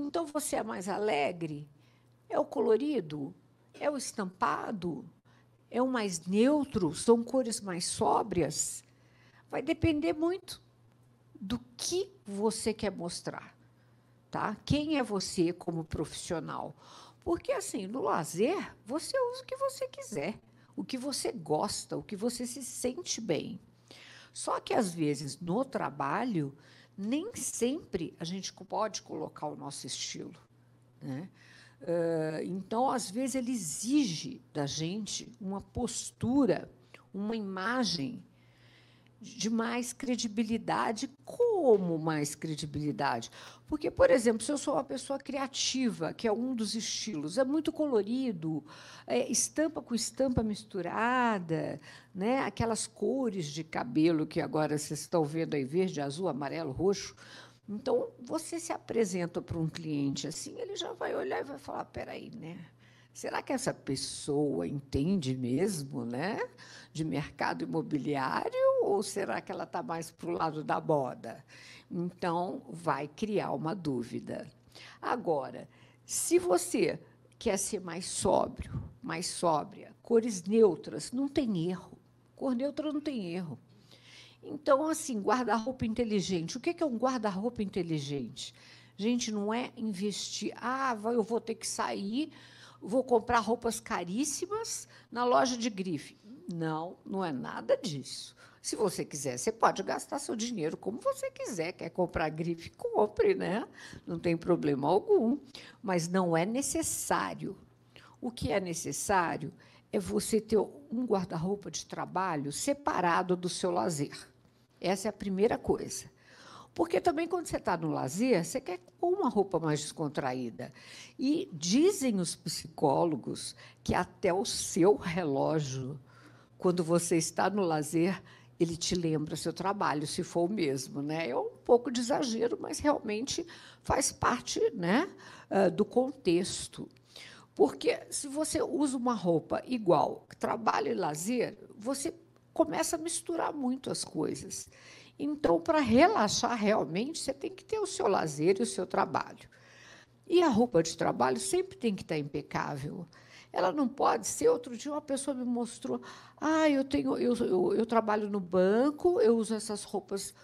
Então, você é mais alegre? É o colorido? É o estampado? É o mais neutro? São cores mais sóbrias? Vai depender muito do que você quer mostrar. Tá? Quem é você como profissional? Porque, assim, no lazer, você usa o que você quiser, o que você gosta, o que você se sente bem. Só que, às vezes, no trabalho, nem sempre a gente pode colocar o nosso estilo. Né? Uh, então, às vezes, ele exige da gente uma postura, uma imagem de mais credibilidade. Como mais credibilidade? Porque, por exemplo, se eu sou uma pessoa criativa, que é um dos estilos, é muito colorido, é, estampa com estampa misturada, né? aquelas cores de cabelo que agora vocês estão vendo aí, verde, azul, amarelo, roxo. Então, você se apresenta para um cliente assim, ele já vai olhar e vai falar: peraí, né? Será que essa pessoa entende mesmo né, de mercado imobiliário ou será que ela está mais para o lado da moda? Então, vai criar uma dúvida. Agora, se você quer ser mais sóbrio, mais sóbria, cores neutras, não tem erro. Cor neutra não tem erro. Então, assim, guarda-roupa inteligente. O que é um guarda-roupa inteligente? Gente, não é investir. Ah, eu vou ter que sair vou comprar roupas caríssimas na loja de grife. Não, não é nada disso. Se você quiser, você pode gastar seu dinheiro como você quiser. Quer comprar grife, compre, né? Não tem problema algum. Mas não é necessário. O que é necessário é você ter um guarda-roupa de trabalho separado do seu lazer. Essa é a primeira coisa. Porque também, quando você está no lazer, você quer uma roupa mais descontraída. E dizem os psicólogos que até o seu relógio, quando você está no lazer, ele te lembra seu trabalho, se for o mesmo. Né? É um pouco de exagero, mas realmente faz parte né, ah, do contexto. Porque se você usa uma roupa igual, trabalho e lazer, você começa a misturar muito as coisas. Então, para relaxar realmente, você tem que ter o seu lazer e o seu trabalho. E a roupa de trabalho sempre tem que estar impecável. Ela não pode ser. Outro dia, uma pessoa me mostrou: ah, eu, tenho, eu, eu, eu trabalho no banco, eu uso essas roupas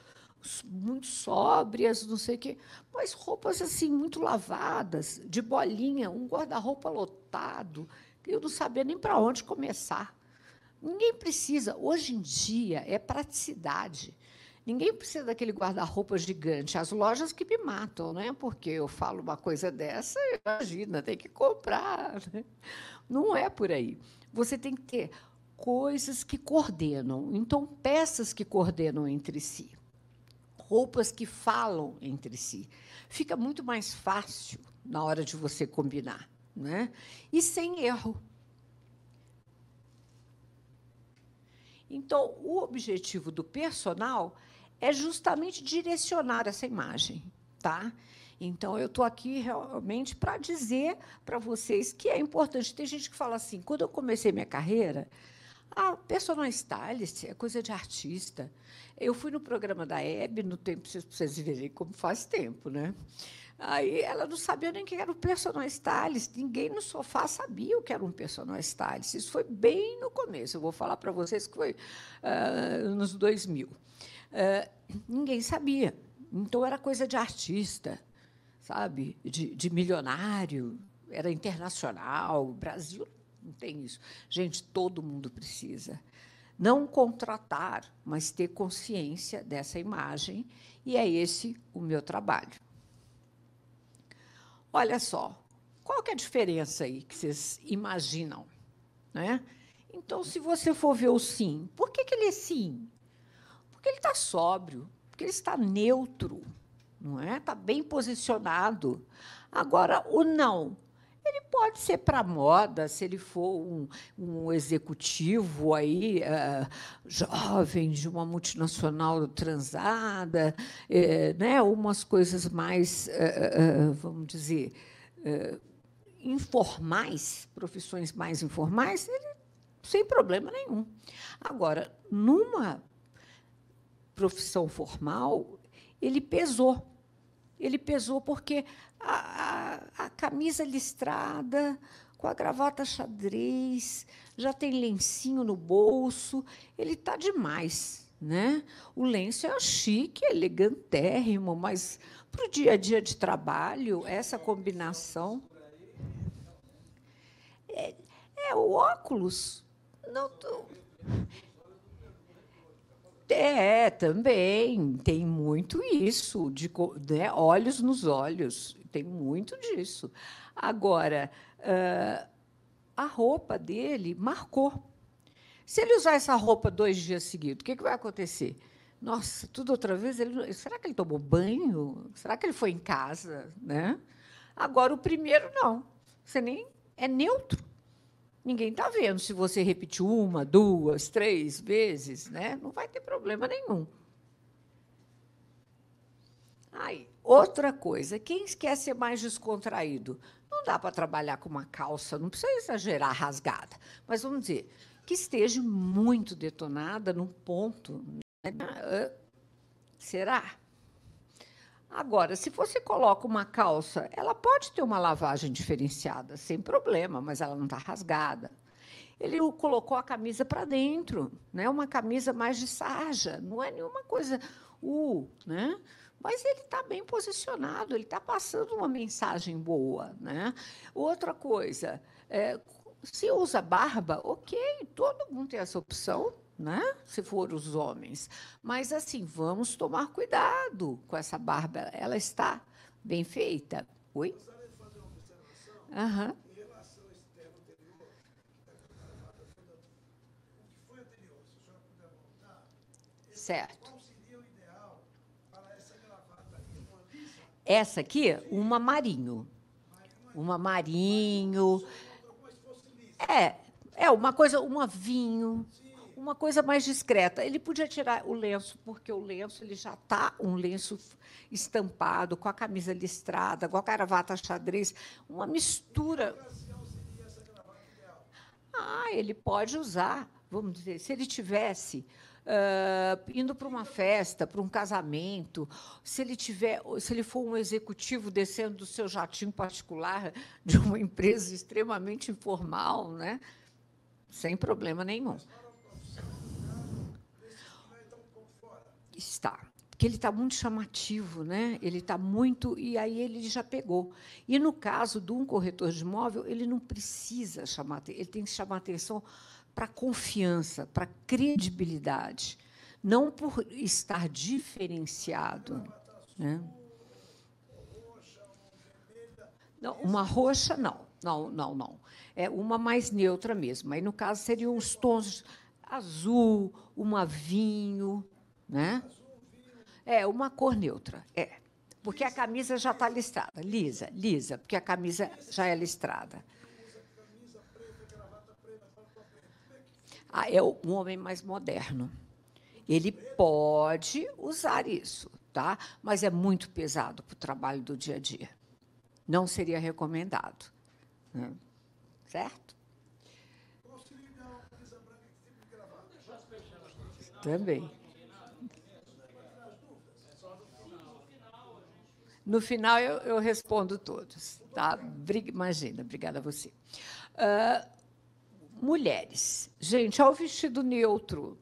muito sóbrias, não sei o quê, mas roupas assim, muito lavadas, de bolinha, um guarda-roupa lotado. Eu não sabia nem para onde começar. Ninguém precisa. Hoje em dia é praticidade. Ninguém precisa daquele guarda-roupa gigante. As lojas que me matam, né? Porque eu falo uma coisa dessa, imagina, tem que comprar. Né? Não é por aí. Você tem que ter coisas que coordenam. Então, peças que coordenam entre si. Roupas que falam entre si. Fica muito mais fácil na hora de você combinar. Né? E sem erro. Então, o objetivo do personal é justamente direcionar essa imagem, tá? Então, eu estou aqui realmente para dizer para vocês que é importante. Tem gente que fala assim, quando eu comecei minha carreira, a personal stylist é coisa de artista. Eu fui no programa da Hebe, no tempo, vocês verem como faz tempo, né? Aí ela não sabia nem o que era um personal stylist. Ninguém no sofá sabia o que era um personal stylist. Isso foi bem no começo. Eu vou falar para vocês que foi uh, nos 2000. Uh, ninguém sabia. Então, era coisa de artista, sabe? De, de milionário, era internacional. O Brasil não tem isso. Gente, todo mundo precisa. Não contratar, mas ter consciência dessa imagem, e é esse o meu trabalho. Olha só, qual que é a diferença aí que vocês imaginam? Né? Então, se você for ver o sim, por que, que ele é sim? Porque ele está sóbrio, porque ele está neutro, não é? Está bem posicionado. Agora, o não, ele pode ser para moda, se ele for um, um executivo aí uh, jovem de uma multinacional transada, uh, né? Umas coisas mais, uh, vamos dizer, informais, profissões mais informais, ele sem problema nenhum. Agora, numa profissão formal, ele pesou. Ele pesou porque a, camisa listrada, com a gravata xadrez, já tem lencinho no bolso, ele está demais. Né? O lenço é chique, elegantérrimo, mas para o dia a dia de trabalho, essa combinação. É, é o óculos. Não tô... É, também. Tem muito isso, de né, olhos nos olhos. Tem muito disso. Agora, uh, a roupa dele marcou. Se ele usar essa roupa dois dias seguidos, o que, que vai acontecer? Nossa, tudo outra vez. Ele, será que ele tomou banho? Será que ele foi em casa? Né? Agora, o primeiro, não. Você nem é neutro. Ninguém está vendo se você repetiu uma, duas, três vezes. Né? Não vai ter problema nenhum. Aí, outra coisa, quem quer ser mais descontraído? Não dá para trabalhar com uma calça, não precisa exagerar rasgada, mas vamos dizer que esteja muito detonada num ponto. Né? Será? Agora, se você coloca uma calça, ela pode ter uma lavagem diferenciada, sem problema, mas ela não está rasgada. Ele colocou a camisa para dentro, né? uma camisa mais de sarja, não é nenhuma coisa. Uh, né? mas ele está bem posicionado, ele está passando uma mensagem boa. Né? Outra coisa, é, se usa barba, ok, todo mundo tem essa opção, né? se for os homens. Mas, assim, vamos tomar cuidado com essa barba, ela está bem feita. Oi? Aham. Certo. Essa aqui, uma marinho. Uma marinho. É, é uma coisa, uma vinho, uma coisa mais discreta. Ele podia tirar o lenço, porque o lenço ele já está um lenço estampado, com a camisa listrada, com a gravata xadrez, uma mistura. Ah, ele pode usar, vamos dizer, se ele tivesse uh, indo para uma festa, para um casamento, se ele tiver, se ele for um executivo descendo do seu jatinho particular de uma empresa extremamente informal, né? sem problema nenhum. Está porque ele está muito chamativo, né? ele está muito. E aí ele já pegou. E no caso de um corretor de imóvel, ele não precisa chamar, ele tem que chamar atenção para confiança, para credibilidade, não por estar diferenciado. Né? Não, uma roxa, não. Não, não, não. É uma mais neutra mesmo. Aí, no caso, seriam os tons azul, uma vinho, né? É, uma cor neutra, é. Porque a camisa já está listrada. Lisa, lisa, porque a camisa já é listrada. Ah, é um homem mais moderno. Ele pode usar isso, tá? mas é muito pesado para o trabalho do dia a dia. Não seria recomendado. Né? Certo? Também. No final, eu, eu respondo todos. Tá? Imagina, obrigada a você. Uh, Mulheres. Gente, ao vestido neutro,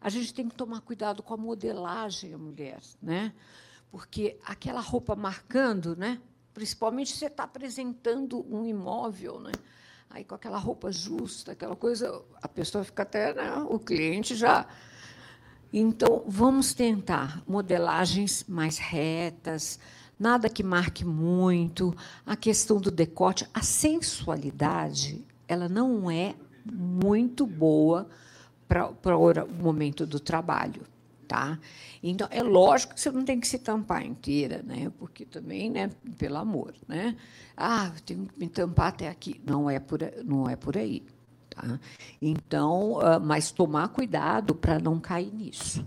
a gente tem que tomar cuidado com a modelagem da mulher, né? Porque aquela roupa marcando, né? Principalmente se você está apresentando um imóvel, né? Aí com aquela roupa justa, aquela coisa, a pessoa fica até, né? o cliente já. Então, vamos tentar modelagens mais retas, nada que marque muito, a questão do decote, a sensualidade, ela não é muito boa para o momento do trabalho. Tá? Então, é lógico que você não tem que se tampar inteira, né? porque também, né, pelo amor, né? ah, tenho que me tampar até aqui. Não é por, não é por aí. Tá? Então, uh, mas tomar cuidado para não cair nisso?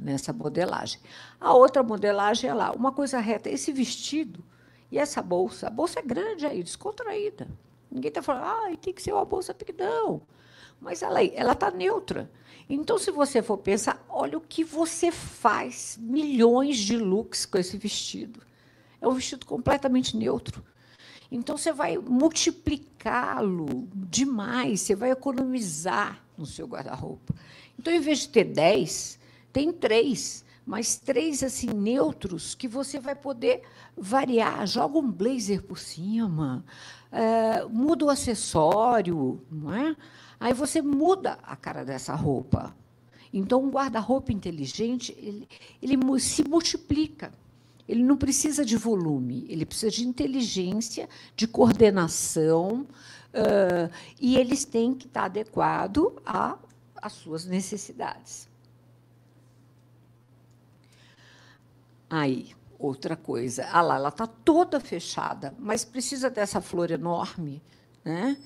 Nessa modelagem. A outra modelagem é lá, uma coisa reta, esse vestido e essa bolsa. A bolsa é grande aí, descontraída. Ninguém está falando, ah, tem que ser uma bolsa pequena. Mas ela está neutra. Então, se você for pensar, olha o que você faz, milhões de looks com esse vestido. É um vestido completamente neutro. Então, você vai multiplicá-lo demais, você vai economizar no seu guarda-roupa. Então, em vez de ter 10, tem três, mas três assim neutros que você vai poder variar. Joga um blazer por cima, é, muda o acessório, não é? Aí você muda a cara dessa roupa. Então, um guarda-roupa inteligente, ele, ele se multiplica. Ele não precisa de volume, ele precisa de inteligência, de coordenação, uh, e eles têm que estar adequado às suas necessidades. Aí, outra coisa. Ah lá, ela está toda fechada, mas precisa dessa flor enorme, né?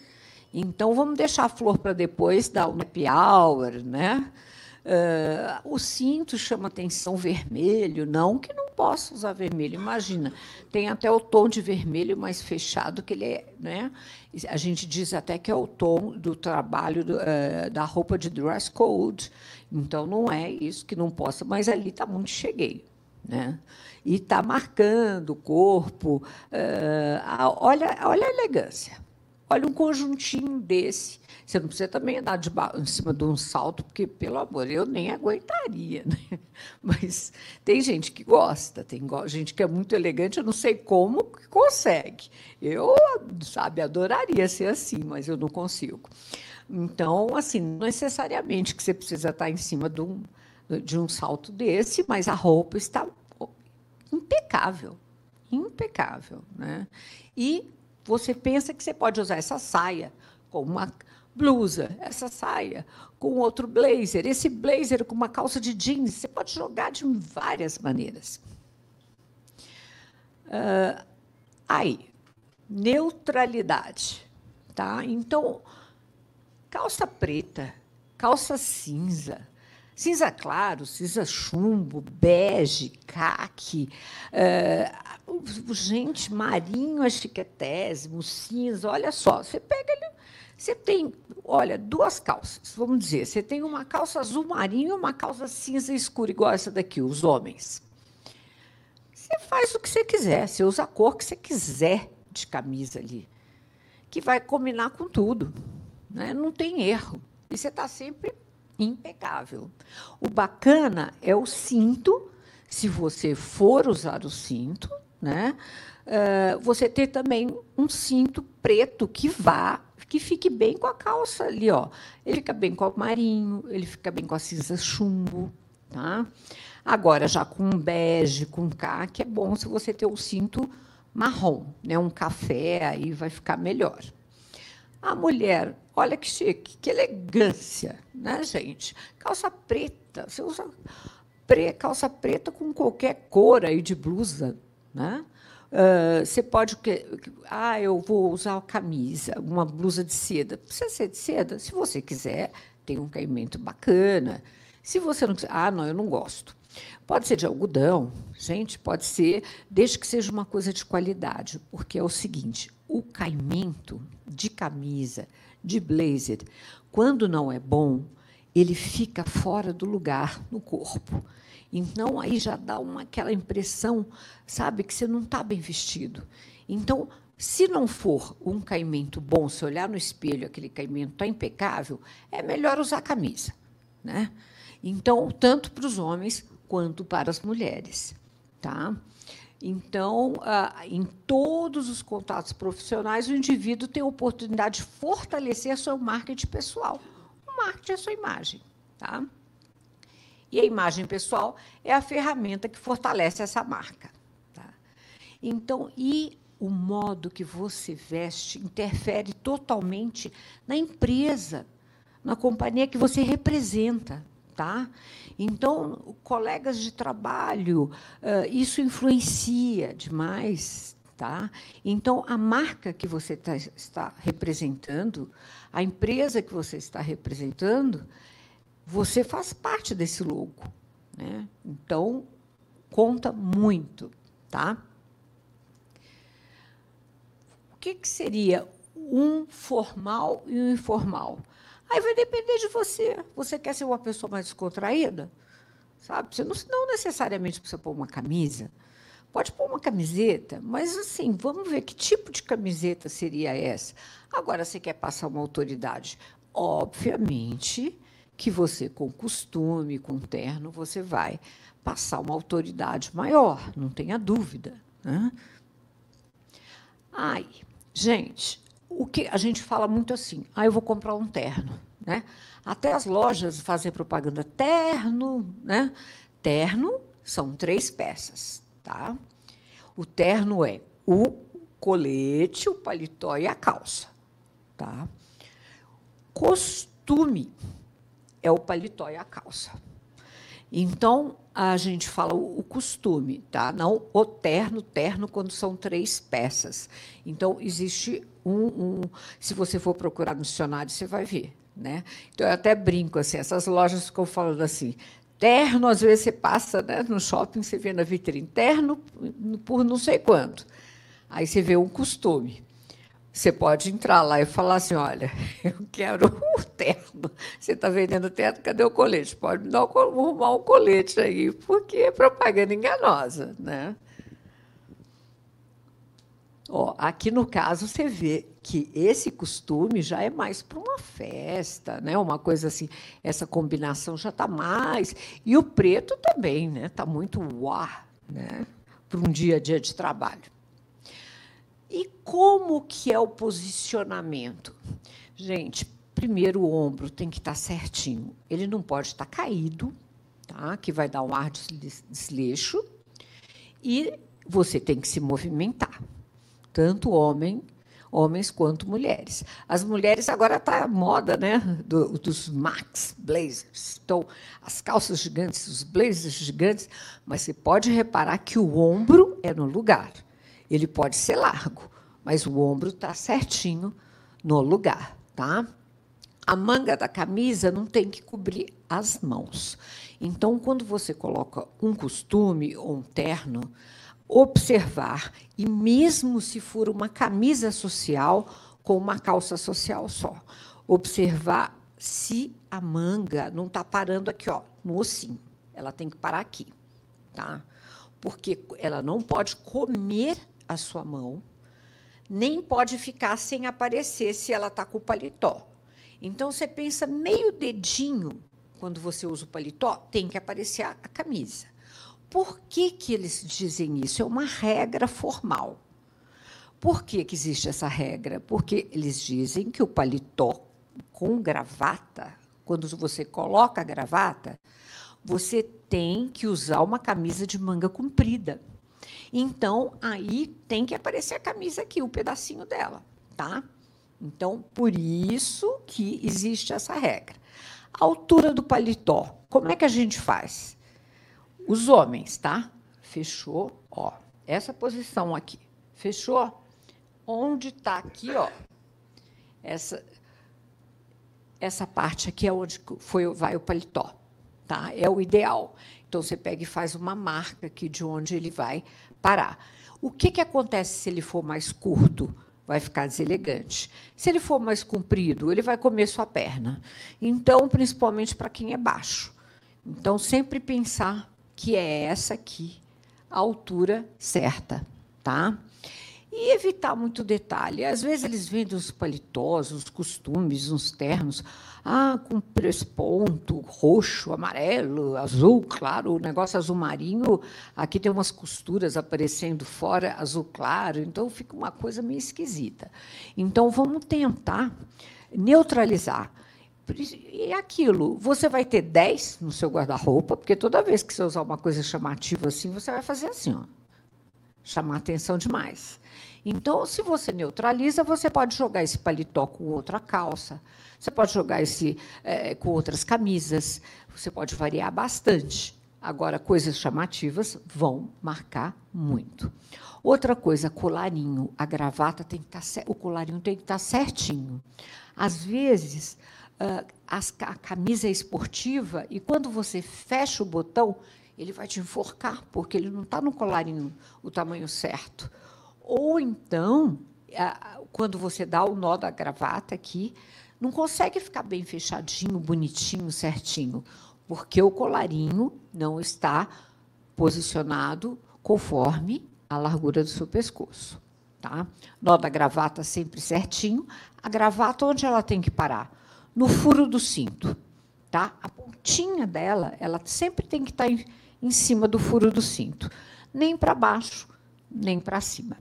Então, vamos deixar a flor para depois dar o happy hour, né? Uh, o cinto chama atenção vermelho, não que não possa usar vermelho. Imagina, tem até o tom de vermelho mais fechado que ele é, né? A gente diz até que é o tom do trabalho do, uh, da roupa de dress code. Então não é isso que não possa, mas ali está muito cheguei, né? E está marcando o corpo. Uh, olha, olha a elegância. Olha um conjuntinho desse você não precisa também andar de, em cima de um salto, porque, pelo amor, eu nem aguentaria. Né? Mas tem gente que gosta, tem gente que é muito elegante, eu não sei como que consegue. Eu, sabe, adoraria ser assim, mas eu não consigo. Então, assim, não necessariamente que você precisa estar em cima de um, de um salto desse, mas a roupa está impecável, impecável, né? E você pensa que você pode usar essa saia com uma blusa, essa saia, com outro blazer, esse blazer com uma calça de jeans. Você pode jogar de várias maneiras. Uh, aí, neutralidade. Tá? Então, calça preta, calça cinza, cinza claro, cinza chumbo, bege, caque, uh, gente, marinho achiquetésimo, cinza, olha só, você pega ele você tem, olha, duas calças, vamos dizer, você tem uma calça azul marinho e uma calça cinza escura, igual essa daqui, os homens. Você faz o que você quiser, você usa a cor que você quiser de camisa ali, que vai combinar com tudo. Né? Não tem erro. E você está sempre impecável. O bacana é o cinto, se você for usar o cinto, né? Uh, você ter também um cinto preto que vá que fique bem com a calça ali, ó. Ele fica bem com o marinho, ele fica bem com a cinza chumbo, tá? Agora, já com um bege, com caque, é bom se você ter o cinto marrom, né? Um café, aí vai ficar melhor. A mulher, olha que chique, que elegância, né, gente? Calça preta, você usa pre, calça preta com qualquer cor aí de blusa, né? Uh, você pode. Ah, eu vou usar camisa, uma blusa de seda. Precisa ser de seda? Se você quiser, tem um caimento bacana. Se você não quiser. Ah, não, eu não gosto. Pode ser de algodão, gente, pode ser, desde que seja uma coisa de qualidade, porque é o seguinte: o caimento de camisa, de blazer, quando não é bom, ele fica fora do lugar no corpo. Então, aí já dá uma, aquela impressão, sabe, que você não está bem vestido. Então, se não for um caimento bom, se olhar no espelho, aquele caimento está impecável, é melhor usar camisa. Né? Então, tanto para os homens quanto para as mulheres. Tá? Então, ah, em todos os contatos profissionais, o indivíduo tem a oportunidade de fortalecer seu marketing pessoal. O marketing é a sua imagem. Tá? E a imagem pessoal é a ferramenta que fortalece essa marca. Tá? Então, e o modo que você veste interfere totalmente na empresa, na companhia que você representa. Tá? Então, colegas de trabalho, isso influencia demais. Tá? Então, a marca que você tá, está representando, a empresa que você está representando, você faz parte desse logo. Né? Então, conta muito. Tá? O que, que seria um formal e um informal? Aí vai depender de você. Você quer ser uma pessoa mais descontraída? Sabe? Você não, não necessariamente precisa pôr uma camisa. Pode pôr uma camiseta, mas assim, vamos ver que tipo de camiseta seria essa. Agora, você quer passar uma autoridade? Obviamente que você, com costume, com terno, você vai passar uma autoridade maior, não tenha dúvida. Né? Ai, gente, o que a gente fala muito assim, ah, eu vou comprar um terno. Né? Até as lojas fazem propaganda terno, né? Terno são três peças tá? O terno é o colete, o paletó e a calça, tá? Costume é o paletó e a calça. Então, a gente fala o costume, tá? Não o terno, terno quando são três peças. Então, existe um, um se você for procurar no dicionário, você vai ver, né? Então, eu até brinco assim, essas lojas ficam falando assim, Terno, às vezes você passa né, no shopping, você vê na vitrine, terno por não sei quanto. Aí você vê um costume. Você pode entrar lá e falar assim: olha, eu quero o terno. Você está vendendo terno, cadê o colete? Pode me dar arrumar um colete aí, porque é propaganda enganosa. Né? Ó, aqui no caso você vê que esse costume já é mais para uma festa, né? Uma coisa assim, essa combinação já está mais e o preto também, né? Está muito uau, né? Para um dia a dia de trabalho. E como que é o posicionamento, gente? Primeiro o ombro tem que estar tá certinho, ele não pode estar tá caído, tá? Que vai dar um ar de desleixo e você tem que se movimentar tanto homem, homens quanto mulheres. As mulheres agora está moda, né, do, dos max blazers. Então, as calças gigantes, os blazers gigantes, mas você pode reparar que o ombro é no lugar. Ele pode ser largo, mas o ombro está certinho no lugar, tá? A manga da camisa não tem que cobrir as mãos. Então, quando você coloca um costume ou um terno, observar, e mesmo se for uma camisa social com uma calça social só, observar se a manga não está parando aqui, ó, no ossinho. Ela tem que parar aqui, tá? Porque ela não pode comer a sua mão, nem pode ficar sem aparecer se ela está com o paletó. Então, você pensa meio dedinho, quando você usa o paletó, tem que aparecer a camisa. Por que, que eles dizem isso? É uma regra formal. Por que, que existe essa regra? Porque eles dizem que o paletó com gravata, quando você coloca a gravata, você tem que usar uma camisa de manga comprida. Então, aí tem que aparecer a camisa aqui, o pedacinho dela, tá? Então, por isso que existe essa regra. A altura do paletó, como é que a gente faz? Os homens, tá? Fechou, ó. Essa posição aqui. Fechou? Onde está aqui, ó? Essa essa parte aqui é onde foi vai o paletó, tá? É o ideal. Então você pega e faz uma marca aqui de onde ele vai parar. O que que acontece se ele for mais curto? Vai ficar deselegante. Se ele for mais comprido, ele vai comer sua perna. Então, principalmente para quem é baixo. Então, sempre pensar que é essa aqui, a altura certa, tá? E evitar muito detalhe. Às vezes eles vendem os paletós, os costumes, uns ternos, ah, com presponto, roxo, amarelo, azul, claro, o negócio azul marinho, aqui tem umas costuras aparecendo fora, azul claro, então fica uma coisa meio esquisita. Então, vamos tentar neutralizar. E aquilo, você vai ter 10 no seu guarda-roupa, porque toda vez que você usar uma coisa chamativa assim, você vai fazer assim, ó, chamar atenção demais. Então, se você neutraliza, você pode jogar esse paletó com outra calça, você pode jogar esse é, com outras camisas, você pode variar bastante. Agora, coisas chamativas vão marcar muito. Outra coisa, colarinho. A gravata tem que estar, tá o colarinho tem que estar tá certinho. Às vezes, a camisa esportiva e quando você fecha o botão, ele vai te enforcar, porque ele não está no colarinho o tamanho certo. Ou então, uh, quando você dá o nó da gravata aqui, não consegue ficar bem fechadinho, bonitinho, certinho, porque o colarinho não está posicionado conforme a largura do seu pescoço. Tá? Nó da gravata sempre certinho. A gravata, onde ela tem que parar? No furo do cinto. Tá? A pontinha dela, ela sempre tem que estar em, em cima do furo do cinto. Nem para baixo, nem para cima.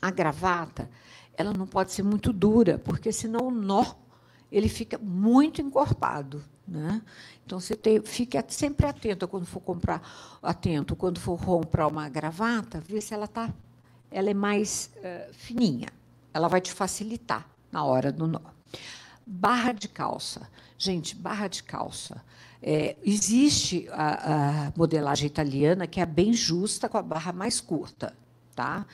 A gravata, ela não pode ser muito dura, porque senão o nó ele fica muito encorpado. Né? Então, você tem, fique sempre atento quando for comprar, atento quando for comprar uma gravata, ver se ela está ela é mais uh, fininha. Ela vai te facilitar na hora do nó. Barra de calça. Gente, barra de calça. É, existe a, a, modelagem italiana que é bem justa com a barra mais curta, tá?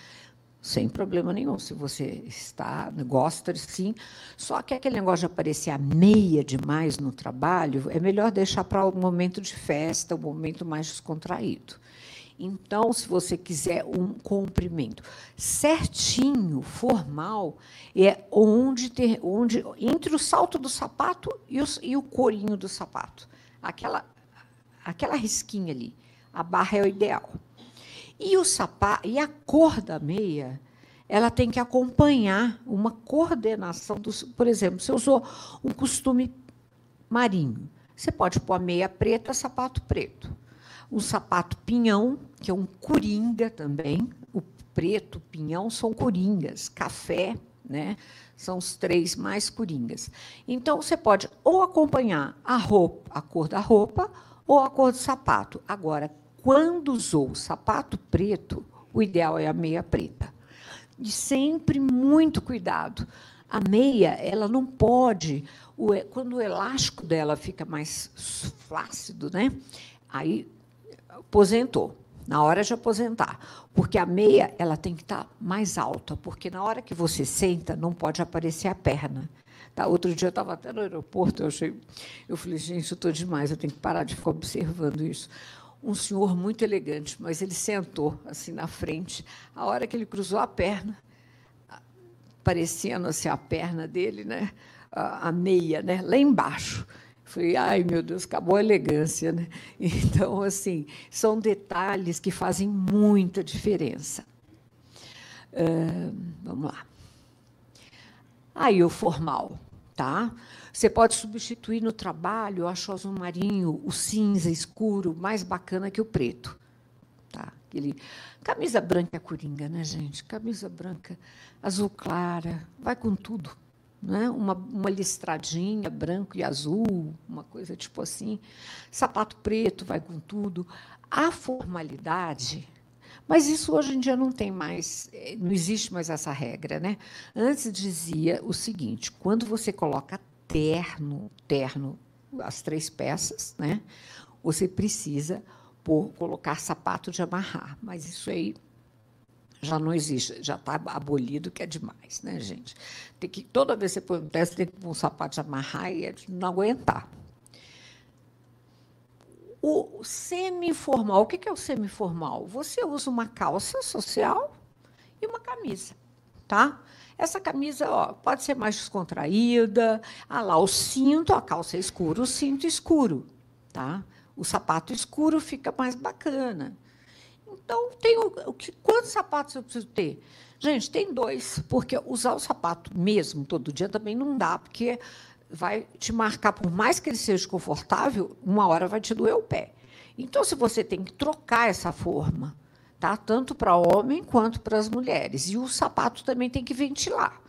Sem problema nenhum, se você está gosta, sim. Só que aquele negócio de aparecer a meia demais no trabalho é melhor deixar para o um momento de festa, o um momento mais descontraído. Então, se você quiser um comprimento certinho, formal, é onde, ter, onde entre o salto do sapato e o, e o corinho do sapato. Aquela, aquela risquinha ali. A barra é o ideal. E o sapato, e a cor da meia, ela tem que acompanhar uma coordenação dos, por exemplo, você usou um costume marinho, você pode pôr a meia preta, sapato preto um sapato pinhão, que é um coringa também. O preto, pinhão são coringas. Café, né? São os três mais coringas. Então você pode ou acompanhar a roupa, a cor da roupa, ou a cor do sapato. Agora, quando usou o sapato preto, o ideal é a meia preta. E sempre muito cuidado. A meia, ela não pode, quando o elástico dela fica mais flácido, né? Aí aposentou, na hora de aposentar, porque a meia ela tem que estar tá mais alta, porque na hora que você senta não pode aparecer a perna. Tá? Outro dia eu estava até no aeroporto, eu achei, eu falei, gente, eu estou demais, eu tenho que parar de ficar observando isso. Um senhor muito elegante, mas ele sentou assim na frente. A hora que ele cruzou a perna, parecendo assim a perna dele, né? a, meia, né? lá embaixo. Falei, ai meu Deus, acabou a elegância, né? Então, assim, são detalhes que fazem muita diferença. Vamos lá. Aí o formal, tá? Você pode substituir no trabalho, eu acho azul marinho, o cinza escuro, mais bacana que o preto. Tá? Aquele, camisa branca é coringa, né, gente? Camisa branca, azul clara, vai com tudo né? uma, uma listradinha branco e azul, uma coisa tipo assim. Sapato preto vai com tudo. A formalidade. Mas isso hoje em dia não tem mais, eh, não existe mais essa regra, né? Antes dizia o seguinte: quando você coloca terno, terno, as três peças, né? Você precisa por colocar sapato de amarrar, mas isso aí já não existe, já está abolido, que é demais, né, gente? Tem que, toda vez que você põe um teste, tem que pôr um sapato de amarrar e é não aguentar. O semi-formal, o que é o semi-formal? Você usa uma calça social e uma camisa, tá? Essa camisa ó, pode ser mais descontraída. Ah lá, o cinto, a calça é escura, o cinto escuro, tá? O sapato escuro fica mais bacana. Então, tem o, o que, quantos sapatos eu preciso ter? Gente, tem dois, porque usar o sapato mesmo todo dia também não dá, porque vai te marcar, por mais que ele seja confortável, uma hora vai te doer o pé. Então, se você tem que trocar essa forma, tá? tanto para homem quanto para as mulheres. E o sapato também tem que ventilar.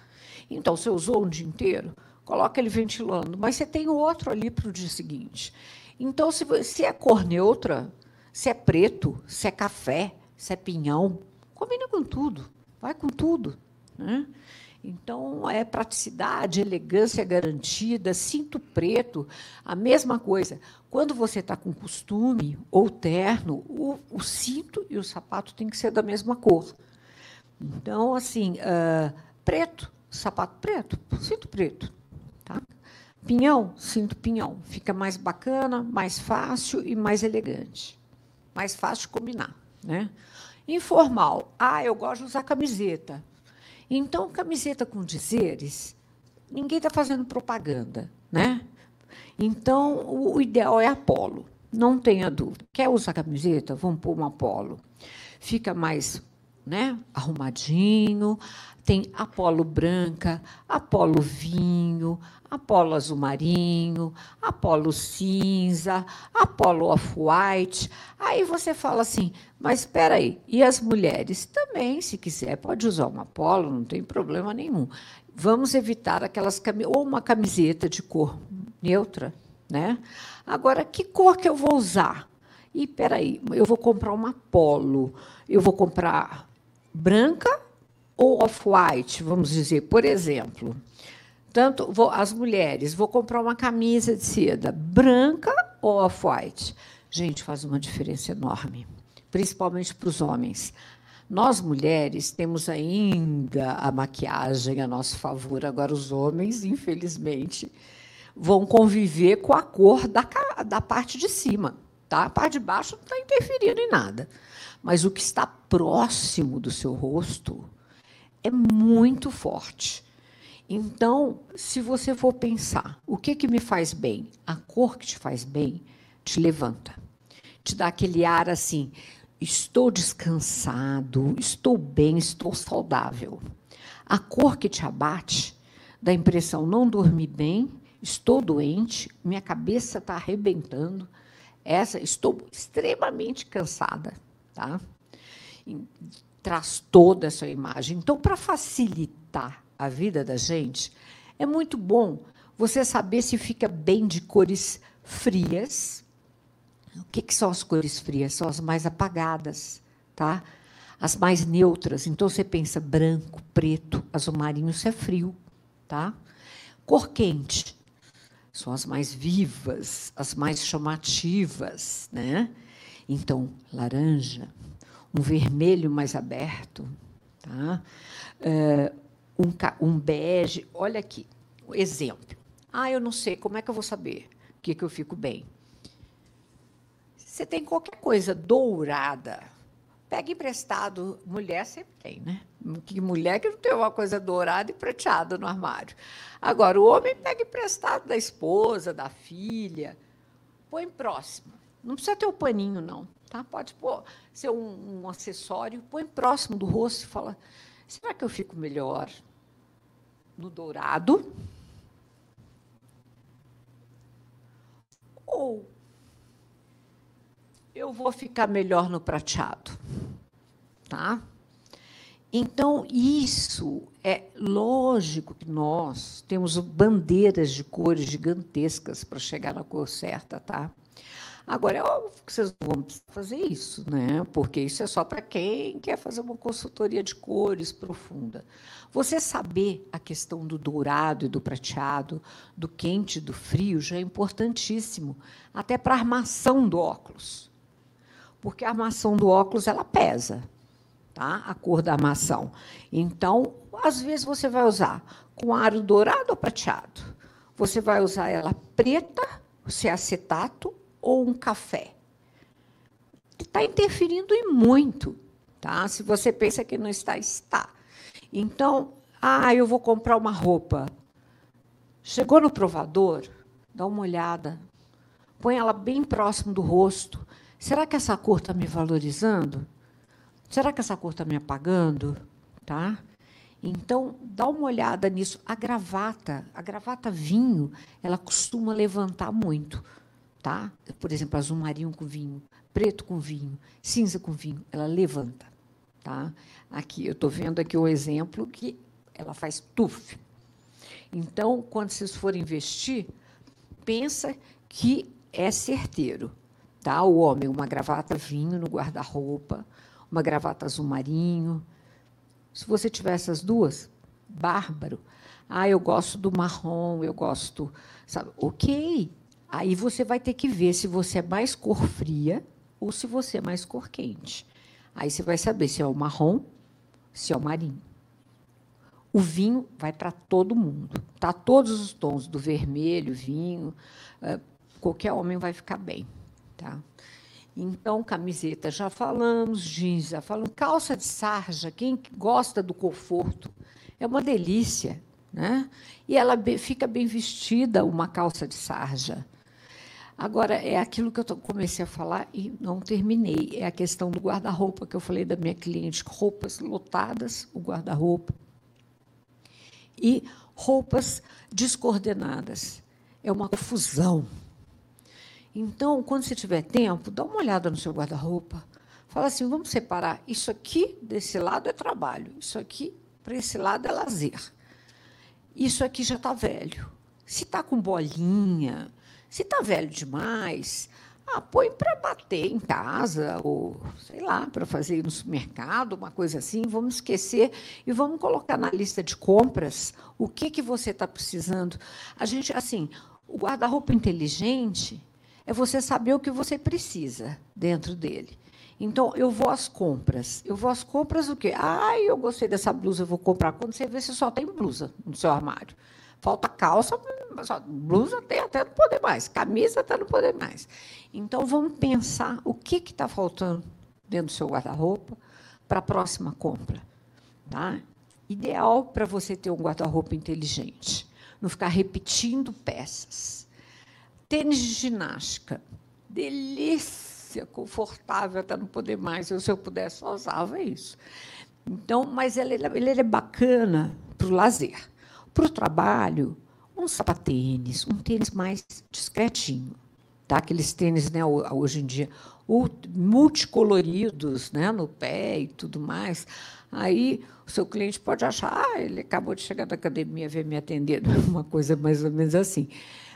Então, você usou um dia inteiro, coloca ele ventilando, mas você tem outro ali para o dia seguinte. Então, se, se é cor neutra, se é preto, se é café, se é pinhão, combina com tudo, vai com tudo. Né? Então, é praticidade, elegância garantida, cinto preto, a mesma coisa. Quando você está com costume ou terno, o, o, cinto e o sapato têm que ser da mesma cor. Então, assim, uh, preto, sapato preto, cinto preto. Tá? Pinhão, cinto pinhão. Fica mais bacana, mais fácil e mais elegante mais fácil combinar. Né? Informal. Ah, eu gosto de usar camiseta. Então, camiseta com dizeres, ninguém está fazendo propaganda. Né? Então, o ideal é Apolo. não tenha dúvida. Quer usar camiseta? Vamos pôr uma polo. Fica mais né, arrumadinho. Tem a polo branca, a polo vinho, a polo azul marinho, a polo cinza, a polo off-white. Aí você fala assim, mas espera aí, e as mulheres também, se quiser, pode usar uma polo, não tem problema nenhum. Vamos evitar aquelas ou uma camiseta de cor neutra, né? Agora, que cor que eu vou usar? E peraí, eu vou comprar uma polo, eu vou comprar branca ou off-white, vamos dizer, por exemplo. Tanto vou, as mulheres, vou comprar uma camisa de seda branca ou off-white. Gente, faz uma diferença enorme, principalmente para os homens. Nós, mulheres, temos ainda a maquiagem a nosso favor. Agora, os homens, infelizmente, vão conviver com a cor da, da parte de cima. Tá? A parte de baixo não está interferindo em nada. Mas o que está próximo do seu rosto é muito forte. Então, se você for pensar, o que, que me faz bem? A cor que te faz bem te levanta. Te dá aquele ar assim, estou descansado, estou bem, estou saudável. A cor que te abate dá a impressão não dormir bem, estou doente, minha cabeça está arrebentando, essa estou extremamente cansada, tá? Traz toda essa imagem. Então, para facilitar a vida da gente, é muito bom você saber se fica bem de cores frias. O que, que são as cores frias? São as mais apagadas, tá? As mais neutras. Então você pensa branco, preto, azul marinho, isso é frio, tá? Cor quente são as mais vivas, as mais chamativas, né? Então, laranja, um vermelho mais aberto, tá? Uh, um, um bege. Olha aqui, exemplo. Ah, eu não sei, como é que eu vou saber o que, que eu fico bem? Você tem qualquer coisa dourada, pega emprestado. Mulher sempre tem, né? Que mulher que não tem uma coisa dourada e prateada no armário. Agora, o homem pega emprestado da esposa, da filha, põe próximo. Não precisa ter o paninho, não. Tá? Pode ser um, um acessório, põe próximo do rosto e fala: será que eu fico melhor no dourado? Ou eu vou ficar melhor no prateado? Tá? Então, isso é lógico que nós temos bandeiras de cores gigantescas para chegar na cor certa, tá? Agora, é óbvio que vocês não vão fazer isso, né? porque isso é só para quem quer fazer uma consultoria de cores profunda. Você saber a questão do dourado e do prateado, do quente e do frio, já é importantíssimo, até para a armação do óculos. Porque a armação do óculos ela pesa, tá? a cor da armação. Então, às vezes, você vai usar com aro dourado ou prateado. Você vai usar ela preta, se é acetato, ou um café. Está interferindo em muito. Tá? Se você pensa que não está, está. Então, ah, eu vou comprar uma roupa. Chegou no provador, dá uma olhada, põe ela bem próximo do rosto. Será que essa cor está me valorizando? Será que essa cor está me apagando? Tá? Então, dá uma olhada nisso. A gravata, a gravata vinho, ela costuma levantar muito tá? Por exemplo, azul marinho com vinho, preto com vinho, cinza com vinho, ela levanta, tá? Aqui eu estou vendo aqui o exemplo que ela faz tuf. Então, quando vocês forem investir, pensa que é certeiro, tá? O homem uma gravata vinho no guarda-roupa, uma gravata azul marinho. Se você tiver essas duas, bárbaro. Ah, eu gosto do marrom, eu gosto, sabe? OK, Aí você vai ter que ver se você é mais cor fria ou se você é mais cor quente. Aí você vai saber se é o marrom, se é o marinho. O vinho vai para todo mundo. Tá todos os tons do vermelho, vinho, uh, qualquer homem vai ficar bem, tá? Então, camiseta já falamos, jeans já falamos, calça de sarja, quem gosta do conforto, é uma delícia, né? E ela fica bem vestida, uma calça de sarja. Agora, é aquilo que eu comecei a falar e não terminei. É a questão do guarda-roupa, que eu falei da minha cliente. Roupas lotadas, o guarda-roupa. E roupas descoordenadas. É uma confusão. Então, quando você tiver tempo, dá uma olhada no seu guarda-roupa. Fala assim, vamos separar. Isso aqui, desse lado, é trabalho. Isso aqui, para esse lado, é lazer. Isso aqui já está velho. Se está com bolinha, se está velho demais, ah, põe para bater em casa, ou sei lá, para fazer no supermercado, uma coisa assim. Vamos esquecer e vamos colocar na lista de compras o que, que você está precisando. A gente, assim, o guarda-roupa inteligente é você saber o que você precisa dentro dele. Então, eu vou às compras. Eu vou às compras o quê? Ah, eu gostei dessa blusa, eu vou comprar. Quando você vê, você só tem blusa no seu armário. Falta calça, blusa tem até não poder mais, camisa até não poder mais. Então, vamos pensar o que está faltando dentro do seu guarda-roupa para a próxima compra. Tá? Ideal para você ter um guarda-roupa inteligente. Não ficar repetindo peças. Tênis de ginástica. Delícia, confortável até não poder mais. Eu, se eu pudesse, só usava isso. Então, mas ele, ele é bacana para o lazer. Para o trabalho, um sapatênis, um tênis mais discretinho. Tá? Aqueles tênis, né, hoje em dia, multicoloridos né, no pé e tudo mais. Aí o seu cliente pode achar, ah, ele acabou de chegar da academia, veio me atender, uma coisa mais ou menos assim.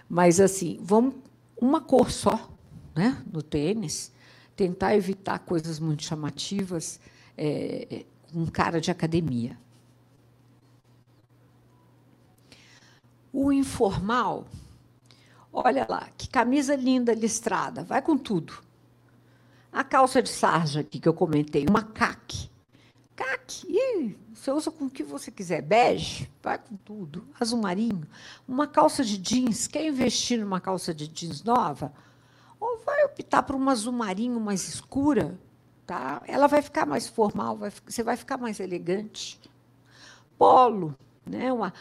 Mas assim, vamos uma cor só, né, no tênis, tentar evitar coisas muito chamativas, é, com cara de academia. O informal, olha lá, que camisa linda listrada, vai com tudo. A calça de sarja aqui que eu comentei, uma caque. Caque, você usa com o que você quiser. Bege, vai com tudo. Azul marinho. Uma calça de jeans, quer investir numa calça de jeans nova? Ou vai optar por uma azul marinho mais escura? Tá? Ela vai ficar mais formal, vai, você vai ficar mais elegante. Polo, né? Uma,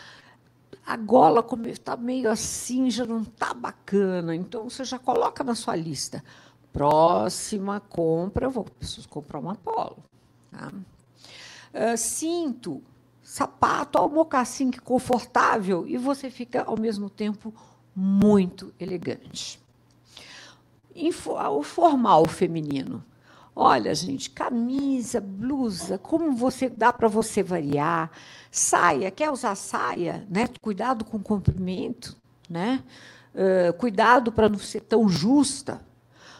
a gola está meio assim, já não está bacana. Então, você já coloca na sua lista. Próxima compra, eu vou preciso comprar uma polo. Tá? Uh, cinto, sapato, ao mocassim que confortável e você fica, ao mesmo tempo, muito elegante. Info, o formal feminino. Olha, gente, camisa, blusa, como você dá para você variar? Saia, quer usar saia, né? Cuidado com o comprimento, né? Uh, cuidado para não ser tão justa.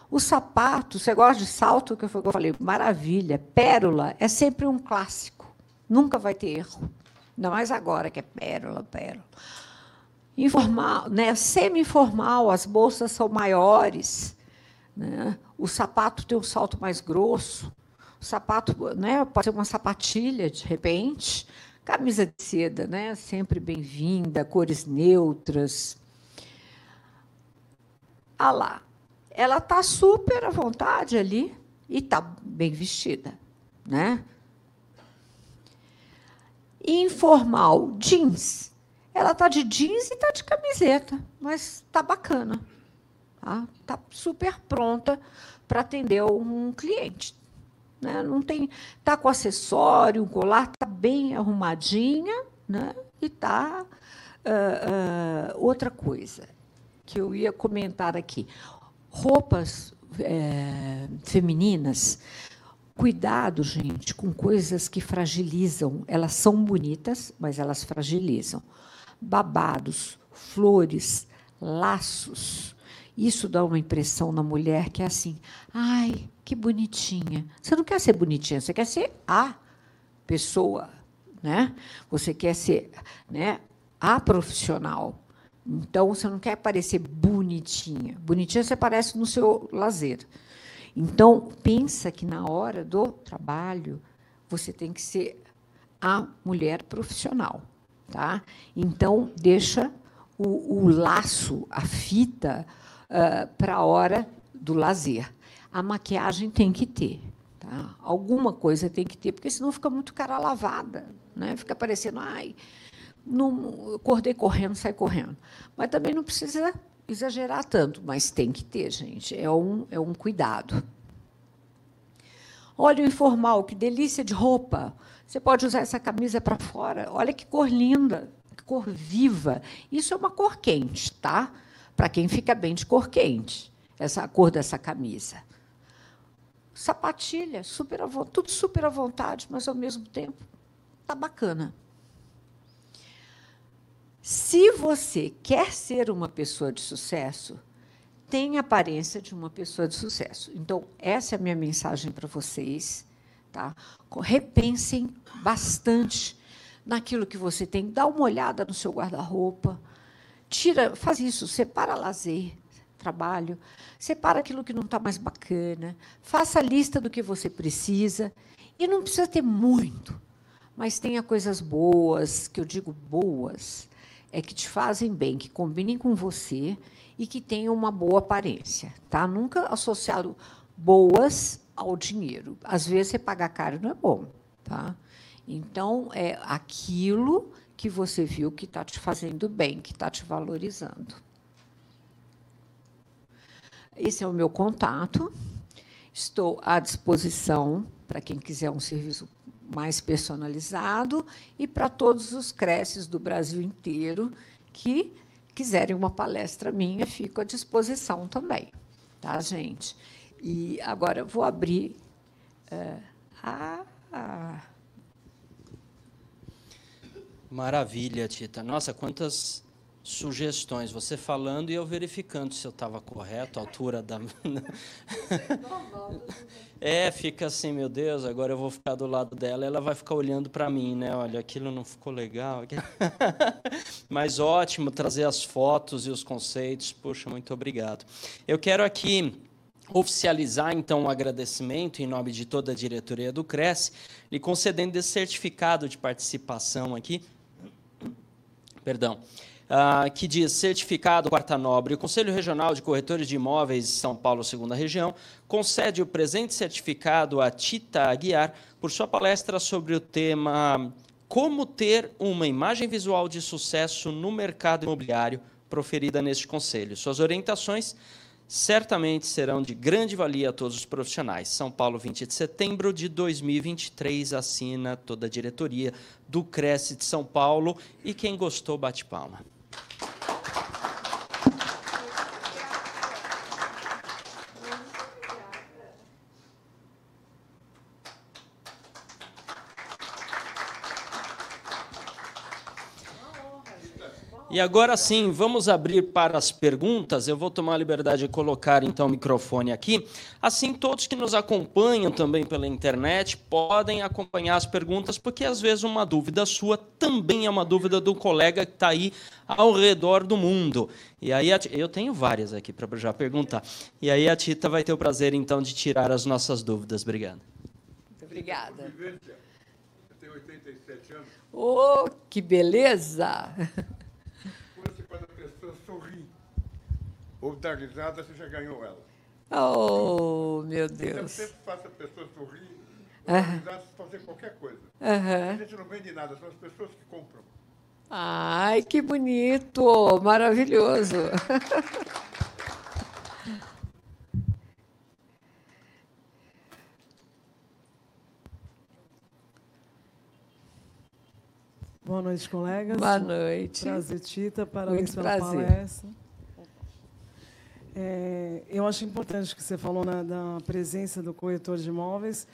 O sapato, você gosta de salto, que eu falei, maravilha. Pérola é sempre um clássico. Nunca vai ter erro. Ainda mais agora que é pérola, pérola. Informal, né? semi-informal, as bolsas são maiores. Né? O sapato tem um salto mais grosso. O sapato né, pode ser uma sapatilha, de repente. Camisa de seda, né? sempre bem-vinda, cores neutras. Ah lá, ela está super à vontade ali e está bem vestida. Né? Informal, jeans. Ela está de jeans e está de camiseta, mas está bacana. Está tá super pronta para atender um cliente. Né? Não tem, está com acessório, o colar está bem arrumadinha, né? E está uh, uh, outra coisa que eu ia comentar aqui, roupas é, femininas. Cuidado, gente, com coisas que fragilizam. Elas são bonitas, mas elas fragilizam. Babados, flores, laços, isso dá uma impressão na mulher que é assim: ai, que bonitinha. Você não quer ser bonitinha, você quer ser a pessoa, né? Você quer ser, né, a profissional. Então você não quer parecer bonitinha. Bonitinha você parece no seu lazer. Então pensa que na hora do trabalho você tem que ser a mulher profissional, tá? Então deixa o, o laço, a fita, uh, para a hora do lazer. A maquiagem tem que ter. Tá? Alguma coisa tem que ter, porque senão fica muito cara lavada. Né? Fica parecendo, ai, não, acordei correndo, sai correndo. Mas também não precisa exagerar tanto, mas tem que ter, gente. É um, é um cuidado. Olha o informal, que delícia de roupa. Você pode usar essa camisa para fora. Olha que cor linda, que cor viva. Isso é uma cor quente, tá? Para quem fica bem de cor quente, essa a cor dessa camisa. Sapatilha, super tudo super à vontade, mas ao mesmo tempo tá bacana. Se você quer ser uma pessoa de sucesso, tenha aparência de uma pessoa de sucesso. Então, essa é a minha mensagem para vocês. Tá? Repensem bastante naquilo que você tem. Dá uma olhada no seu guarda-roupa. Tira, faz isso, separa lazer, trabalho, separa aquilo que não está mais bacana, faça a lista do que você precisa. E não precisa ter muito, mas tenha coisas boas, que eu digo boas, é que te fazem bem, que combinem com você e que tenham uma boa aparência, tá? Nunca associado boas ao dinheiro. Às vezes você pagar caro não é bom, tá? Então é aquilo que você viu que está te fazendo bem, que está te valorizando. Esse é o meu contato. Estou à disposição para quem quiser um serviço mais personalizado e para todos os creches do Brasil inteiro que quiserem uma palestra minha, fico à disposição também, tá, gente? E agora vou abrir a, a... Maravilha, Tita. Nossa, quantas sugestões. Você falando e eu verificando se eu estava correto, a altura da. é, fica assim, meu Deus, agora eu vou ficar do lado dela ela vai ficar olhando para mim, né? Olha, aquilo não ficou legal. Mas ótimo trazer as fotos e os conceitos. Puxa, muito obrigado. Eu quero aqui oficializar então um agradecimento em nome de toda a diretoria do Cresce, lhe concedendo esse certificado de participação aqui. Perdão uh, que diz certificado quarta nobre. O Conselho Regional de Corretores de Imóveis São Paulo, segunda região, concede o presente certificado a Tita Aguiar por sua palestra sobre o tema Como ter uma imagem visual de sucesso no mercado imobiliário, proferida neste conselho. Suas orientações certamente serão de grande valia a todos os profissionais. São Paulo, 20 de setembro de 2023, assina toda a diretoria do Cresce de São Paulo. E quem gostou, bate palma. E agora sim, vamos abrir para as perguntas. Eu vou tomar a liberdade de colocar então o microfone aqui. Assim, todos que nos acompanham também pela internet podem acompanhar as perguntas, porque às vezes uma dúvida sua também é uma dúvida do colega que está aí ao redor do mundo. E aí eu tenho várias aqui para já perguntar. E aí a Tita vai ter o prazer então de tirar as nossas dúvidas. Obrigado. Muito obrigada. Eu tenho 87 anos. Oh, que beleza! ou dar risada, você já ganhou ela. Oh, meu então, Deus. Então, sempre faça a pessoa sorrir, ou dar risada, fazer qualquer coisa. Uhum. A gente não vende nada, são as pessoas que compram. Ai, que bonito, maravilhoso. Boa noite, colegas. Boa noite. Prazer, Tita. Parabéns Muito pela prazer. palestra. É, eu acho importante que você falou né, da presença do corretor de imóveis,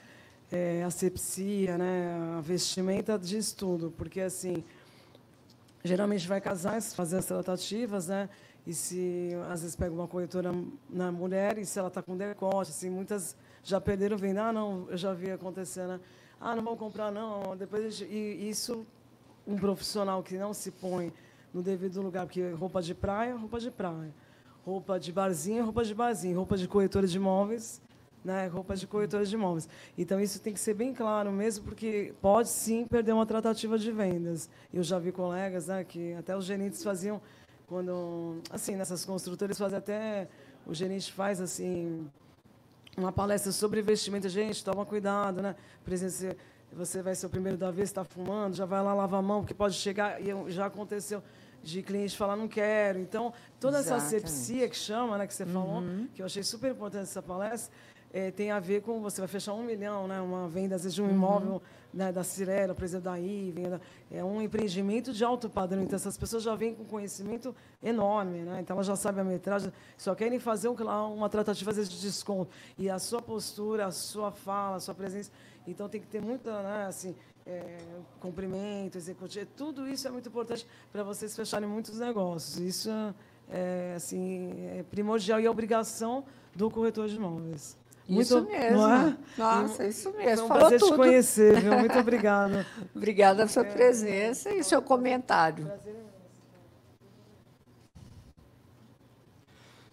é, asepsia, né, a vestimenta de estudo, porque assim geralmente vai casais fazer as tratativas, né? E se às vezes pega uma corretora na mulher e se ela está com decote, assim, muitas já perderam venda. Ah, não, eu já vi acontecer, né? Ah, não vou comprar não. Depois e isso um profissional que não se põe no devido lugar, porque roupa de praia, roupa de praia roupa de barzinho, roupa de barzinho, roupa de corretora de imóveis, né, roupa de corretora de imóveis. Então isso tem que ser bem claro mesmo, porque pode sim perder uma tratativa de vendas. Eu já vi colegas, né, que até os gerentes faziam quando assim nessas construtoras fazem até o gerente faz assim uma palestra sobre investimento, gente, toma cuidado, né? Exemplo, você vai ser o primeiro da vez, está fumando, já vai lá lavar a mão, porque pode chegar, e já aconteceu de cliente falar não quero. Então, toda essa asepsia que chama, né, que você falou, uhum. que eu achei super importante essa palestra, é, tem a ver com você vai fechar um milhão, né, uma venda às vezes de um uhum. imóvel né, da Cirela, por exemplo, da IVE, é um empreendimento de alto padrão. Então, essas pessoas já vêm com conhecimento enorme, né? então elas já sabem a metragem, só querem fazer uma tratativa de desconto. E a sua postura, a sua fala, a sua presença. Então, tem que ter muita, né, assim, é, cumprimento, executivo. Tudo isso é muito importante para vocês fecharem muitos negócios. Isso é, assim, é primordial e é obrigação do corretor de imóveis. Muito, isso mesmo. É? Nossa, e, isso mesmo. Foi um prazer tudo. te conhecer, viu? Muito obrigada. obrigada pela sua é. presença e seu comentário.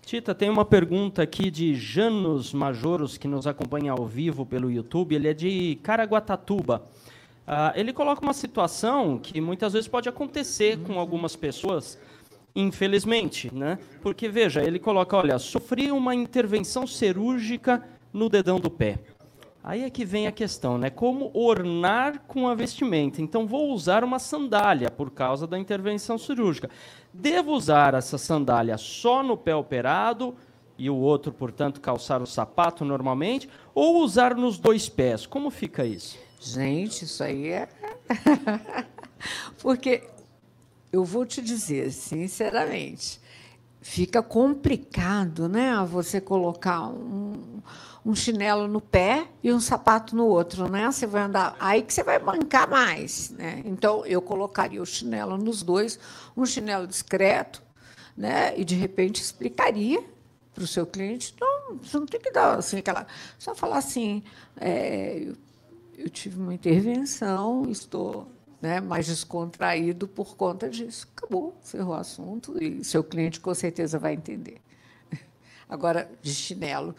Tita, tem uma pergunta aqui de Janos Majoros, que nos acompanha ao vivo pelo YouTube. Ele é de Caraguatatuba. Uh, ele coloca uma situação que muitas vezes pode acontecer com algumas pessoas, infelizmente, né? Porque veja, ele coloca, olha, sofri uma intervenção cirúrgica no dedão do pé. Aí é que vem a questão, né? Como ornar com a vestimenta? Então vou usar uma sandália por causa da intervenção cirúrgica. Devo usar essa sandália só no pé operado e o outro, portanto, calçar o sapato normalmente, ou usar nos dois pés? Como fica isso? Gente, isso aí é. Porque eu vou te dizer, sinceramente, fica complicado, né? Você colocar um, um chinelo no pé e um sapato no outro, né? Você vai andar, aí que você vai bancar mais, né? Então eu colocaria o chinelo nos dois, um chinelo discreto, né? E de repente explicaria para o seu cliente, não, você não tem que dar assim aquela, só falar assim, é, eu tive uma intervenção, estou né, mais descontraído por conta disso. Acabou, encerrou o assunto e seu cliente com certeza vai entender. Agora, de chinelo,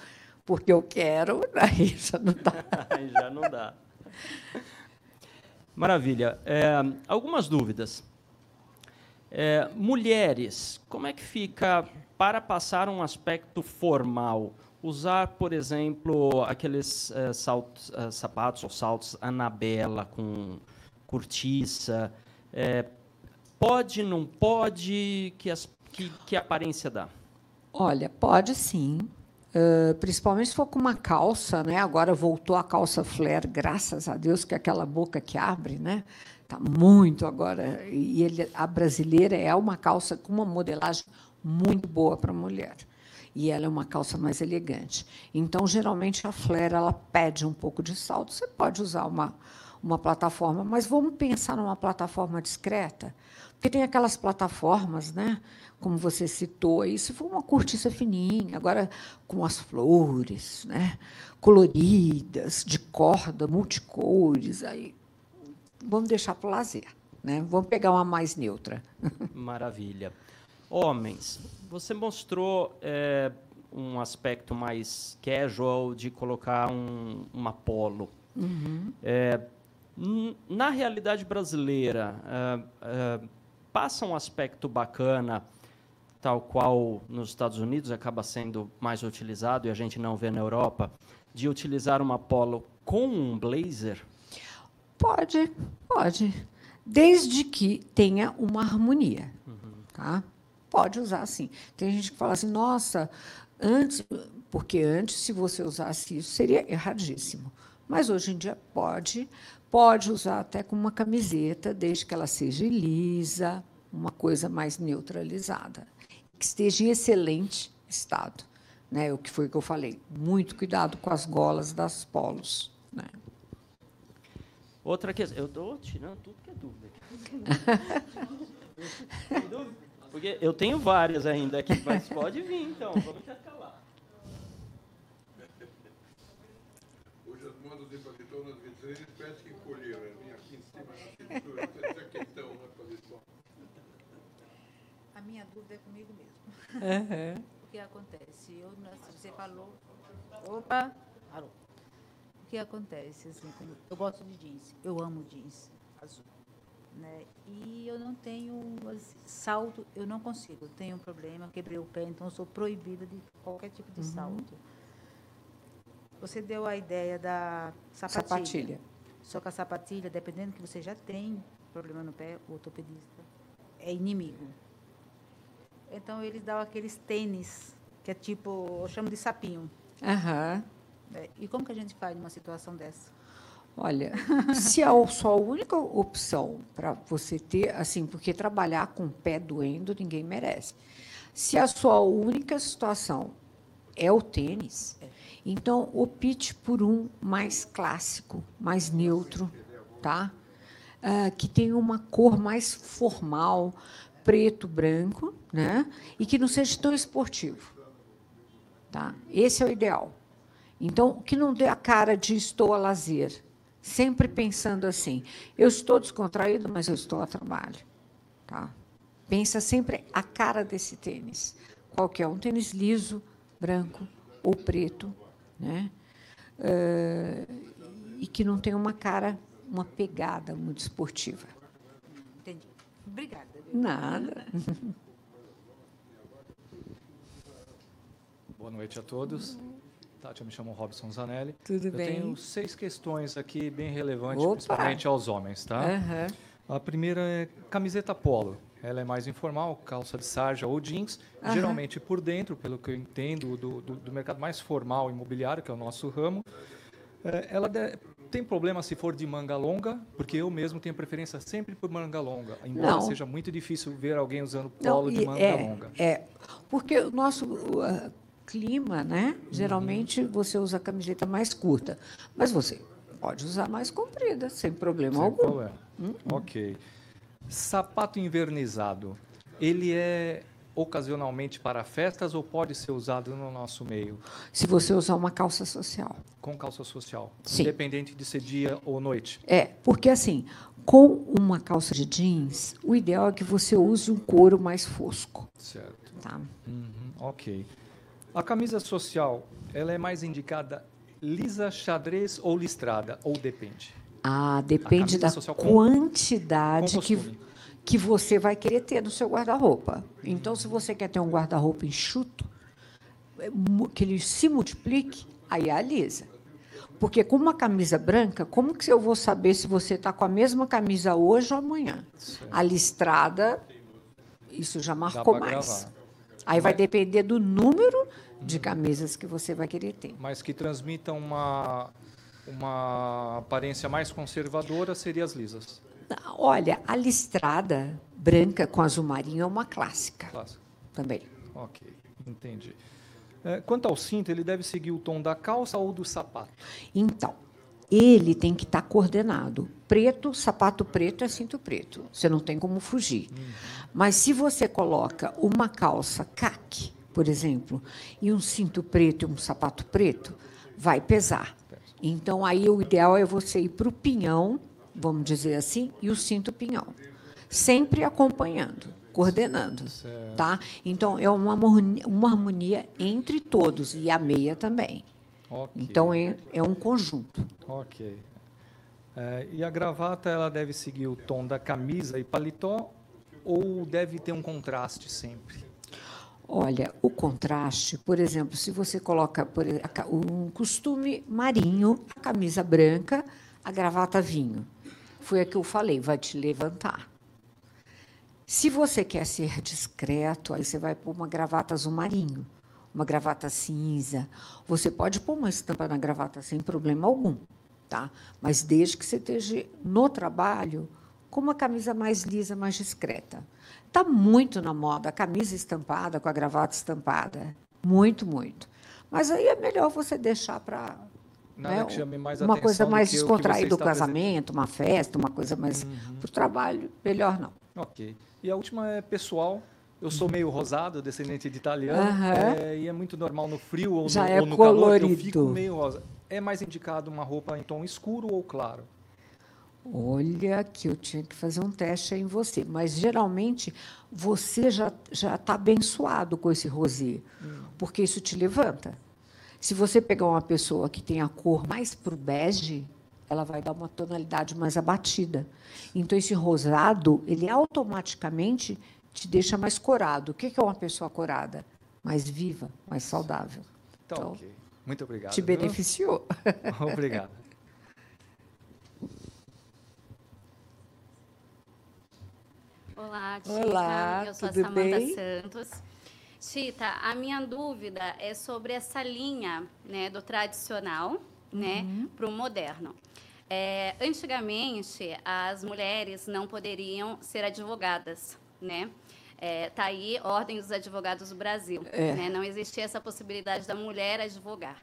porque eu quero, aí já não dá. já não dá. Maravilha. É, algumas dúvidas. É, mulheres, como é que fica para passar um aspecto formal? Usar, por exemplo, aqueles é, saltos, é, sapatos ou saltos Anabela com cortiça. É, pode, não pode? Que, as, que, que aparência dá? Olha, pode sim. Uh, principalmente se for com uma calça, né? Agora voltou a calça flare, graças a Deus, que é aquela boca que abre, né? Tá muito agora. E ele, a brasileira é uma calça com uma modelagem muito boa para mulher. E ela é uma calça mais elegante. Então, geralmente a flare ela pede um pouco de salto. Você pode usar uma uma plataforma, mas vamos pensar numa plataforma discreta, porque tem aquelas plataformas, né? Como você citou se for uma cortiça fininha, agora com as flores, né? Coloridas, de corda, multicores, aí vamos deixar para o lazer, né? Vamos pegar uma mais neutra. Maravilha. Homens, você mostrou é, um aspecto mais casual de colocar um, uma polo. Uhum. É, na realidade brasileira, uh, passa um aspecto bacana, tal qual nos Estados Unidos acaba sendo mais utilizado e a gente não vê na Europa, de utilizar uma polo com um blazer? Pode, pode. Desde que tenha uma harmonia. Uhum. Tá? Pode usar assim. Tem gente que fala assim, nossa, antes, porque antes, se você usasse isso, seria erradíssimo. Mas hoje em dia pode, Pode usar até com uma camiseta, desde que ela seja lisa, uma coisa mais neutralizada, que esteja em excelente estado. Né? O que foi que eu falei. Muito cuidado com as golas das polos. Né? Outra questão. Eu estou tirando tudo que é dúvida. Porque eu tenho várias ainda aqui, mas pode vir, então. Vamos intercalar. Hoje as modas de paletó nas vitrines parece que encolheram. Né? Vem aqui em cima na cintura. Isso fazer só. A minha dúvida é comigo mesmo. Uhum. O que acontece? Eu, você falou. Opa! Alô. O que acontece? Assim, eu gosto de jeans. Eu amo jeans azul. Né? E eu não tenho assim, salto, eu não consigo. Eu tenho um problema, quebrei o pé, então sou proibida de qualquer tipo de uhum. salto. Você deu a ideia da sapatilha. sapatilha. Só que a sapatilha, dependendo que você já tem problema no pé, o ortopedista é inimigo. Então eles dão aqueles tênis, que é tipo, eu chamo de sapinho. Aham. É, E como que a gente faz numa situação dessa? Olha, se é a sua única opção para você ter, assim, porque trabalhar com o pé doendo ninguém merece. Se a sua única situação é o tênis, então opte por um mais clássico, mais neutro, tá? Ah, que tenha uma cor mais formal, preto, branco, né? E que não seja tão esportivo, tá? Esse é o ideal. Então, que não dê a cara de estou a lazer, sempre pensando assim, eu estou descontraído, mas eu estou a trabalho. Tá? Pensa sempre a cara desse tênis. Qual que é? Um tênis liso, branco ou preto, né? Eh, e que não tenha uma cara, uma pegada muito esportiva. Entendi. Obrigada. Nada. Boa noite a todos. Tati, eu me chamo Robson Zanelli. Tudo eu bem? tenho seis questões aqui bem relevantes, Opa! principalmente aos homens, tá? Aham. A primeira é camiseta polo. Ela é mais informal, calça de sarja ou jeans, Aham. geralmente por dentro, pelo que eu entendo, do, do, do mercado mais formal imobiliário, que é o nosso ramo. É, ela de- tem problema se for de manga longa, porque eu mesmo tenho preferência sempre por manga longa, embora Não. seja muito difícil ver alguém usando Não, polo de e manga é, longa. É, porque o nosso clima, né? Geralmente você usa a camiseta mais curta, mas você pode usar mais comprida, sem problema Sem algum. problema. Ok. Sapato invernizado, ele é ocasionalmente para festas ou pode ser usado no nosso meio Se você usar uma calça social. com calça social, Sim. independente de ser dia ou noite? É, porque assim, com uma calça de jeans, o ideal é que você use um couro mais fosco, Certo. tá? Uhum, ok. A camisa social, ela é mais indicada lisa, xadrez ou listrada? Ou depende? Ah, depende da com- quantidade com que, que você vai querer ter no seu guarda-roupa. Então, se você quer ter um guarda-roupa enxuto, é, que ele se multiplique, aí é a lisa. Porque com uma camisa branca, como que eu vou saber se você está com a mesma camisa hoje ou amanhã? A listrada, isso já marcou mais. gravar. Aí vai depender do número de camisas que você vai querer ter. Mas que transmita uma, uma aparência mais conservadora seria as lisas. Olha, a listrada branca com azul marinho é uma clássica Clássico. também. Ok, entendi. É, quanto ao cinto, ele deve seguir o tom da calça ou do sapato? Então, ele tem que estar coordenado. Preto, sapato preto é cinto preto. Você não tem como fugir. Mas se você coloca uma calça caque, por exemplo, e um cinto preto e um sapato preto, vai pesar. Então, aí o ideal é você ir para o pinhão, vamos dizer assim, e o cinto pinhão. Sempre acompanhando, coordenando. Tá? Então, é uma harmonia, uma harmonia entre todos, e a meia também. Ok. Então, é, é um conjunto. Ok. É, e a gravata, ela deve seguir o tom da camisa e paletó ou deve ter um contraste sempre? Olha, o contraste, por exemplo, se você coloca por um costume marinho, a camisa branca, a gravata vinho. Foi a que eu falei, vai te levantar. Se você quer ser discreto, aí você vai pôr uma gravata azul marinho, uma gravata cinza. Você pode pôr uma estampa na gravata sem problema algum, tá? Mas desde que você esteja no trabalho com uma camisa mais lisa, mais discreta. Está muito na moda a camisa estampada com a gravata estampada. Muito, muito. Mas aí é melhor você deixar para Nada que chame mais uma coisa mais descontraída, o casamento, uma festa, uma coisa mais para o trabalho, melhor não. Ok. E a última é pessoal. Eu sou meio rosado, descendente de italiano, Aham. é, e é muito normal no frio ou no, Já é ou no calor que eu fico meio rosa. É mais indicado uma roupa em tom escuro ou claro? Olha, que eu tinha que fazer um teste em você. Mas, geralmente, você já já está abençoado com esse rosé, porque isso te levanta. Se você pegar uma pessoa que tem a cor mais para o bege, ela vai dar uma tonalidade mais abatida. Então, esse rosado, ele automaticamente te deixa mais corado. O que é uma pessoa corada? Mais viva, mais saudável. Então, Então, ok. Muito obrigado. te viu? beneficiou. Obrigado. Olá, Tita. Olá, Eu sou tudo a Samanta bem? Santos. Tita, a minha dúvida é sobre essa linha né, do tradicional né, Uhum. para o moderno. É, antigamente, as mulheres não poderiam ser advogadas, né? É, tá aí Ordem dos Advogados do Brasil. É. né? Não existia essa possibilidade da mulher advogar.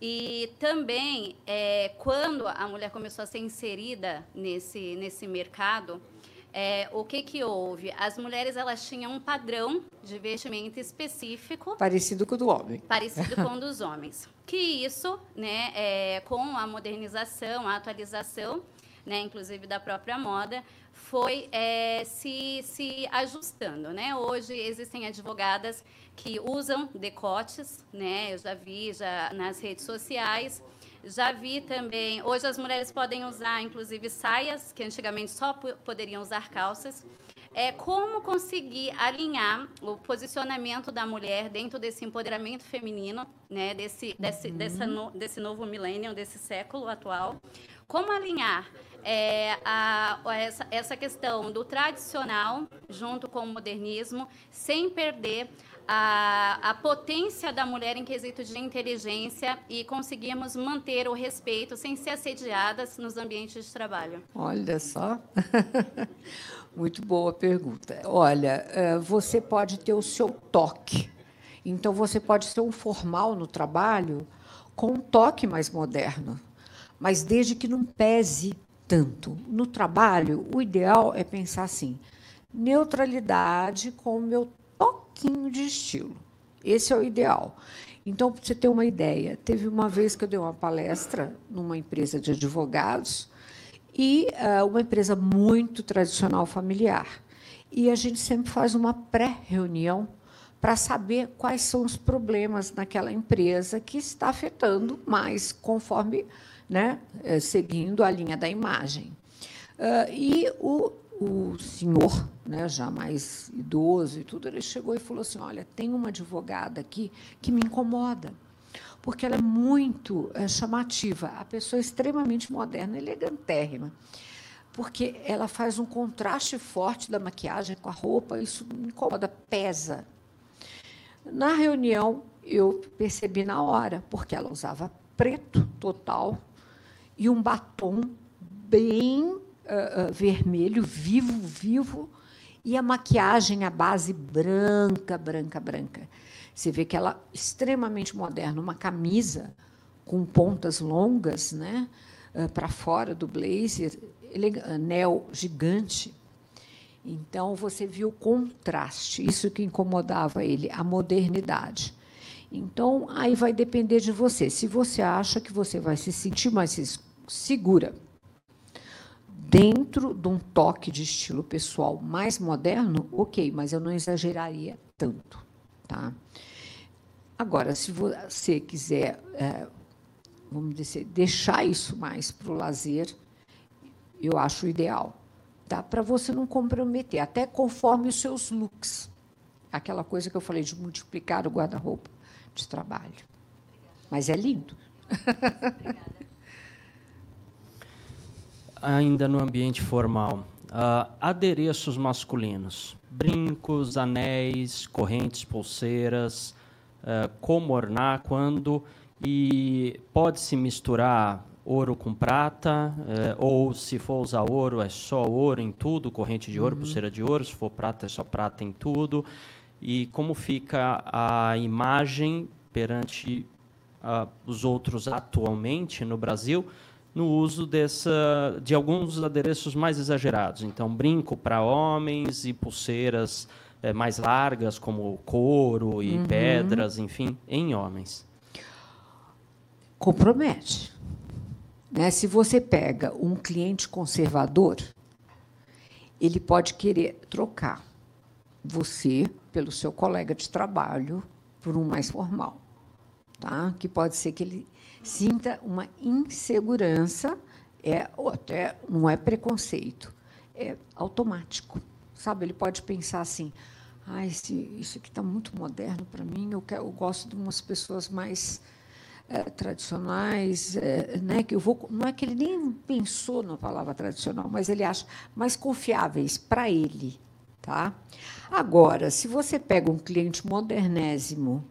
E também, é, quando a mulher começou a ser inserida nesse, nesse mercado, é, o que, que houve? As mulheres elas tinham um padrão de vestimenta específico Parecido com o do homem. parecido com o dos homens. Que isso, né, é, com a modernização, a atualização, né, inclusive da própria moda, foi é, se, se ajustando. Né? Hoje existem advogadas que usam decotes, né? eu já vi já nas redes sociais. Já vi também, hoje as mulheres podem usar, inclusive, saias, que antigamente só po- poderiam usar calças. É como conseguir alinhar o posicionamento da mulher dentro desse empoderamento feminino, né, desse, desse, dessa no- desse novo milênio, desse século atual. Como alinhar é, a- essa, essa questão do tradicional junto com o modernismo, sem perder a, a potência da mulher em quesito de inteligência e conseguirmos manter o respeito sem ser assediadas nos ambientes de trabalho. Olha só. Muito boa pergunta. Olha, eh, você pode ter o seu toque. Então, você pode ser um formal no trabalho com um toque mais moderno, mas desde que não pese tanto. No trabalho, o ideal é pensar assim: neutralidade com o meu toquinho de estilo. Esse é o ideal. Então, para você ter uma ideia, teve uma vez que eu dei uma palestra numa empresa de advogados e ah, uma empresa muito tradicional familiar. E a gente sempre faz uma pré-reunião para saber quais são os problemas naquela empresa que está afetando mais, conforme, né, eh, seguindo a linha da imagem. Ah, e o, o senhor, né, já mais idoso e tudo, ele chegou e falou assim: Olha, tem uma advogada aqui que me incomoda, porque ela é muito eh, chamativa, a pessoa é extremamente moderna, elegantérrima, porque ela faz um contraste forte da maquiagem com a roupa, isso me incomoda, pesa. Na reunião, eu percebi na hora, porque ela usava preto total e um batom bem ah, ah, vermelho, vivo, vivo, e a maquiagem à base branca, branca, branca. Você vê que ela é extremamente moderna, uma camisa com pontas longas, né, para fora do blazer, anel gigante. Então, você viu o contraste, isso que incomodava ele, a modernidade. Então, aí vai depender de você. Se você acha que você vai se sentir mais segura dentro de um toque de estilo pessoal mais moderno, ok, mas eu não exageraria tanto. Tá? Agora, se você quiser, eh, vamos dizer, deixar isso mais para o lazer, eu acho ideal. Tá? Para você não comprometer, até conforme os seus looks. Aquela coisa que eu falei de multiplicar o guarda-roupa de trabalho. Mas é lindo. Ainda no ambiente formal, ah, adereços masculinos, brincos, anéis, correntes, pulseiras, ah, como ornar, quando e pode se misturar ouro com prata, eh, ou se for usar ouro é só ouro em tudo, corrente de ouro, pulseira de ouro, se for prata é só prata em tudo, e como fica a imagem perante ah, os outros atualmente no Brasil no uso dessa, de alguns adereços mais exagerados. Então, brinco para homens e pulseiras eh, mais largas, como couro e pedras, enfim, em homens. compromete. Né? Se você pega um cliente conservador, ele pode querer trocar você pelo seu colega de trabalho por um mais formal, tá? Que pode ser que ele sinta uma insegurança, é ou até não é preconceito, é automático, sabe? Ele pode pensar assim: ah, esse, isso aqui está muito moderno para mim, eu, quero, eu gosto de umas pessoas mais eh, tradicionais, eh, né, que eu vou, não é que ele nem pensou na palavra tradicional, mas ele acha mais confiáveis para ele, Tá? Agora, se você pega um cliente modernésimo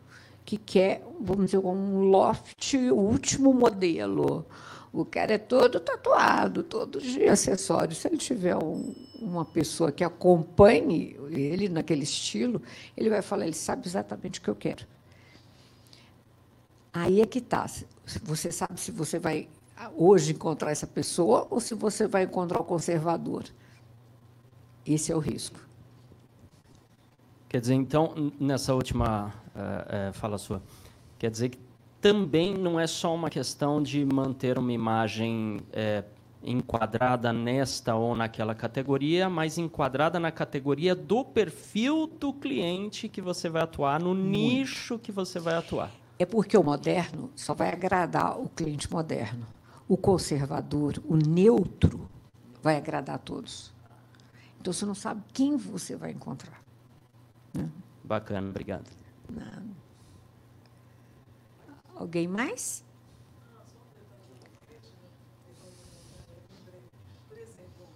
que quer, vamos dizer, um loft último modelo, o cara é todo tatuado, todo de acessórios. Se ele tiver um, uma pessoa que acompanhe ele naquele estilo, ele vai falar, ele sabe exatamente o que eu quero. Aí é que está. Você sabe se você vai hoje encontrar essa pessoa ou se você vai encontrar o conservador. Esse é o risco. Quer dizer, então, nessa última uh, uh, fala sua, quer dizer que também não é só uma questão de manter uma imagem uh, enquadrada nesta ou naquela categoria, mas enquadrada na categoria do perfil do cliente que você vai atuar, no Muito. nicho que você vai atuar. É porque o moderno só vai agradar o cliente moderno. O conservador, o neutro, vai agradar a todos. Então você não sabe quem você vai encontrar. Né? Bacana, obrigado. Nada. Alguém mais? Por exemplo,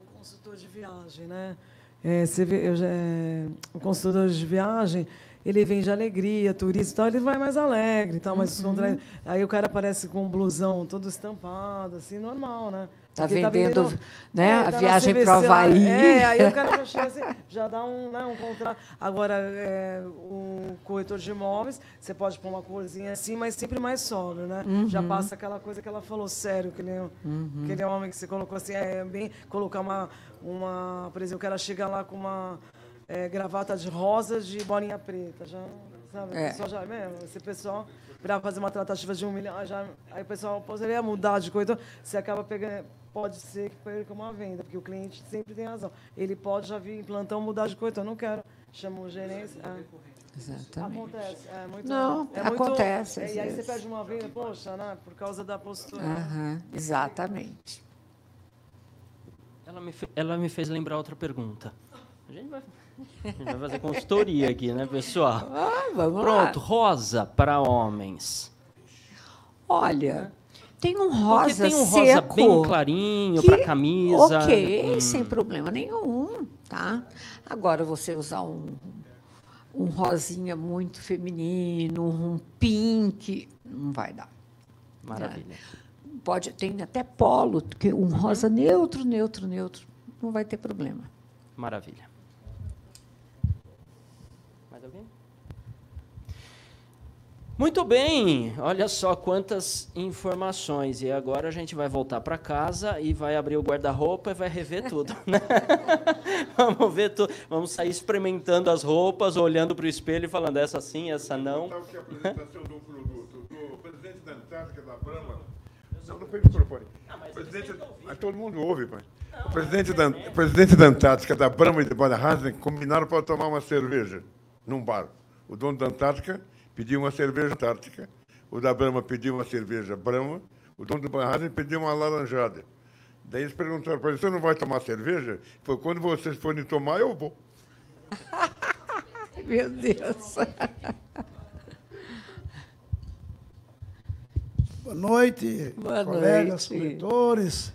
o consultor de viagem, né? É, você vê, eu já, é, o consultor de viagem, ele vende alegria, turista e tal, ele vai mais alegre, tal, mais uhum. Aí o cara aparece com um blusão todo estampado, assim, normal, né? Tá vendendo, tá né, é, a tá viagem para o Havaí. É, aí o cara já chega assim, já dá um, né, um contrato. Agora, é, o corretor de imóveis, você pode pôr uma corzinha assim, mas sempre mais sóbrio, né? Uhum. Já passa aquela coisa que ela falou, sério, aquele, uhum. aquele homem que você colocou assim, é bem colocar uma, uma, por exemplo, o cara chega lá com uma é, gravata de rosas de bolinha preta, já, sabe? É. Pessoal já, mesmo, esse pessoal para fazer uma tratativa de um milhão, já, aí o pessoal poderia mudar de coisa, então você acaba pegando, pode ser que perca uma venda, porque o cliente sempre tem razão. Ele pode já vir em plantão mudar de coisa, então eu não quero, chama o gerente. É. Exatamente. Acontece. É muito, não, é acontece. Muito, é, e aí você perde uma venda, poxa, né, por causa da postura. Uhum, exatamente. Ela me, ela me fez lembrar outra pergunta. A gente vai a gente vai fazer consultoria aqui, né, pessoal? Ah, vamos Pronto, lá. rosa para homens. Olha, tem um rosa Porque tem um rosa seco, bem clarinho para camisa. Ok, hum. sem problema nenhum, tá? Agora você usar um, um rosinha muito feminino, um pink, não vai dar. Maravilha. Né? Pode, tem até polo, um rosa neutro, neutro, neutro, não vai ter problema. Maravilha. Muito bem, olha só quantas informações. E agora a gente vai voltar para casa e vai abrir o guarda-roupa e vai rever tudo. Né? vamos ver tudo. Vamos sair experimentando as roupas, olhando para o espelho e falando essa sim, essa não. Sabe que é a apresentação um produto do presidente da Antártica da Brahma. Não, não foi o microfone. Presidente, mas todo mundo ouve, pai. O presidente, da, o presidente da Antártica, da Brahma e da Badahasne combinaram para tomar uma cerveja num bar. O dono da Antártica pediu uma cerveja antártica, o da Brahma pediu uma cerveja Brahma, o dono do Banharen pediu uma laranjada. Daí eles perguntaram para ele, você não vai tomar cerveja? Foi quando vocês forem tomar, eu vou. Meu Deus. Boa noite, Boa colegas, noite. corretores.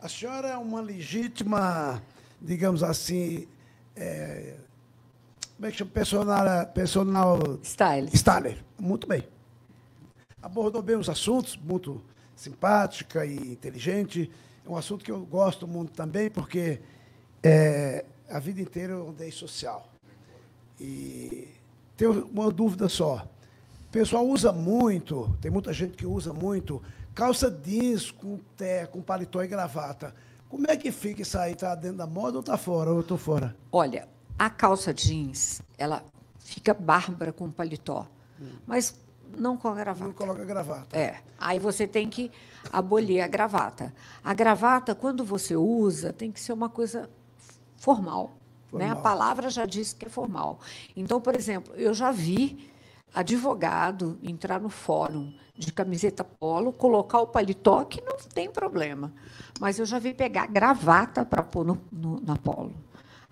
A senhora é uma legítima, digamos assim, é, como é que chama? Personal, personal Stylist. Styler. Muito bem. Abordou bem os assuntos, muito simpática e inteligente. É um assunto que eu gosto muito também, porque é, a vida inteira eu andei social. E tenho uma dúvida só. O pessoal usa muito, tem muita gente que usa muito, calça jeans com, té, com paletó e gravata. Como é que fica isso aí? Está dentro da moda ou está fora? Ou eu estou fora? Olha, a calça jeans, ela fica bárbara com paletó, hum. mas não com a gravata. Não coloca gravata. É. Aí você tem que abolir a gravata. A gravata, quando você usa, tem que ser uma coisa formal. formal. Né? A palavra já diz que é formal. Então, por exemplo, eu já vi advogado entrar no fórum de camiseta polo, colocar o paletó, que não tem problema. Mas eu já vi pegar gravata para pôr no, no, na polo.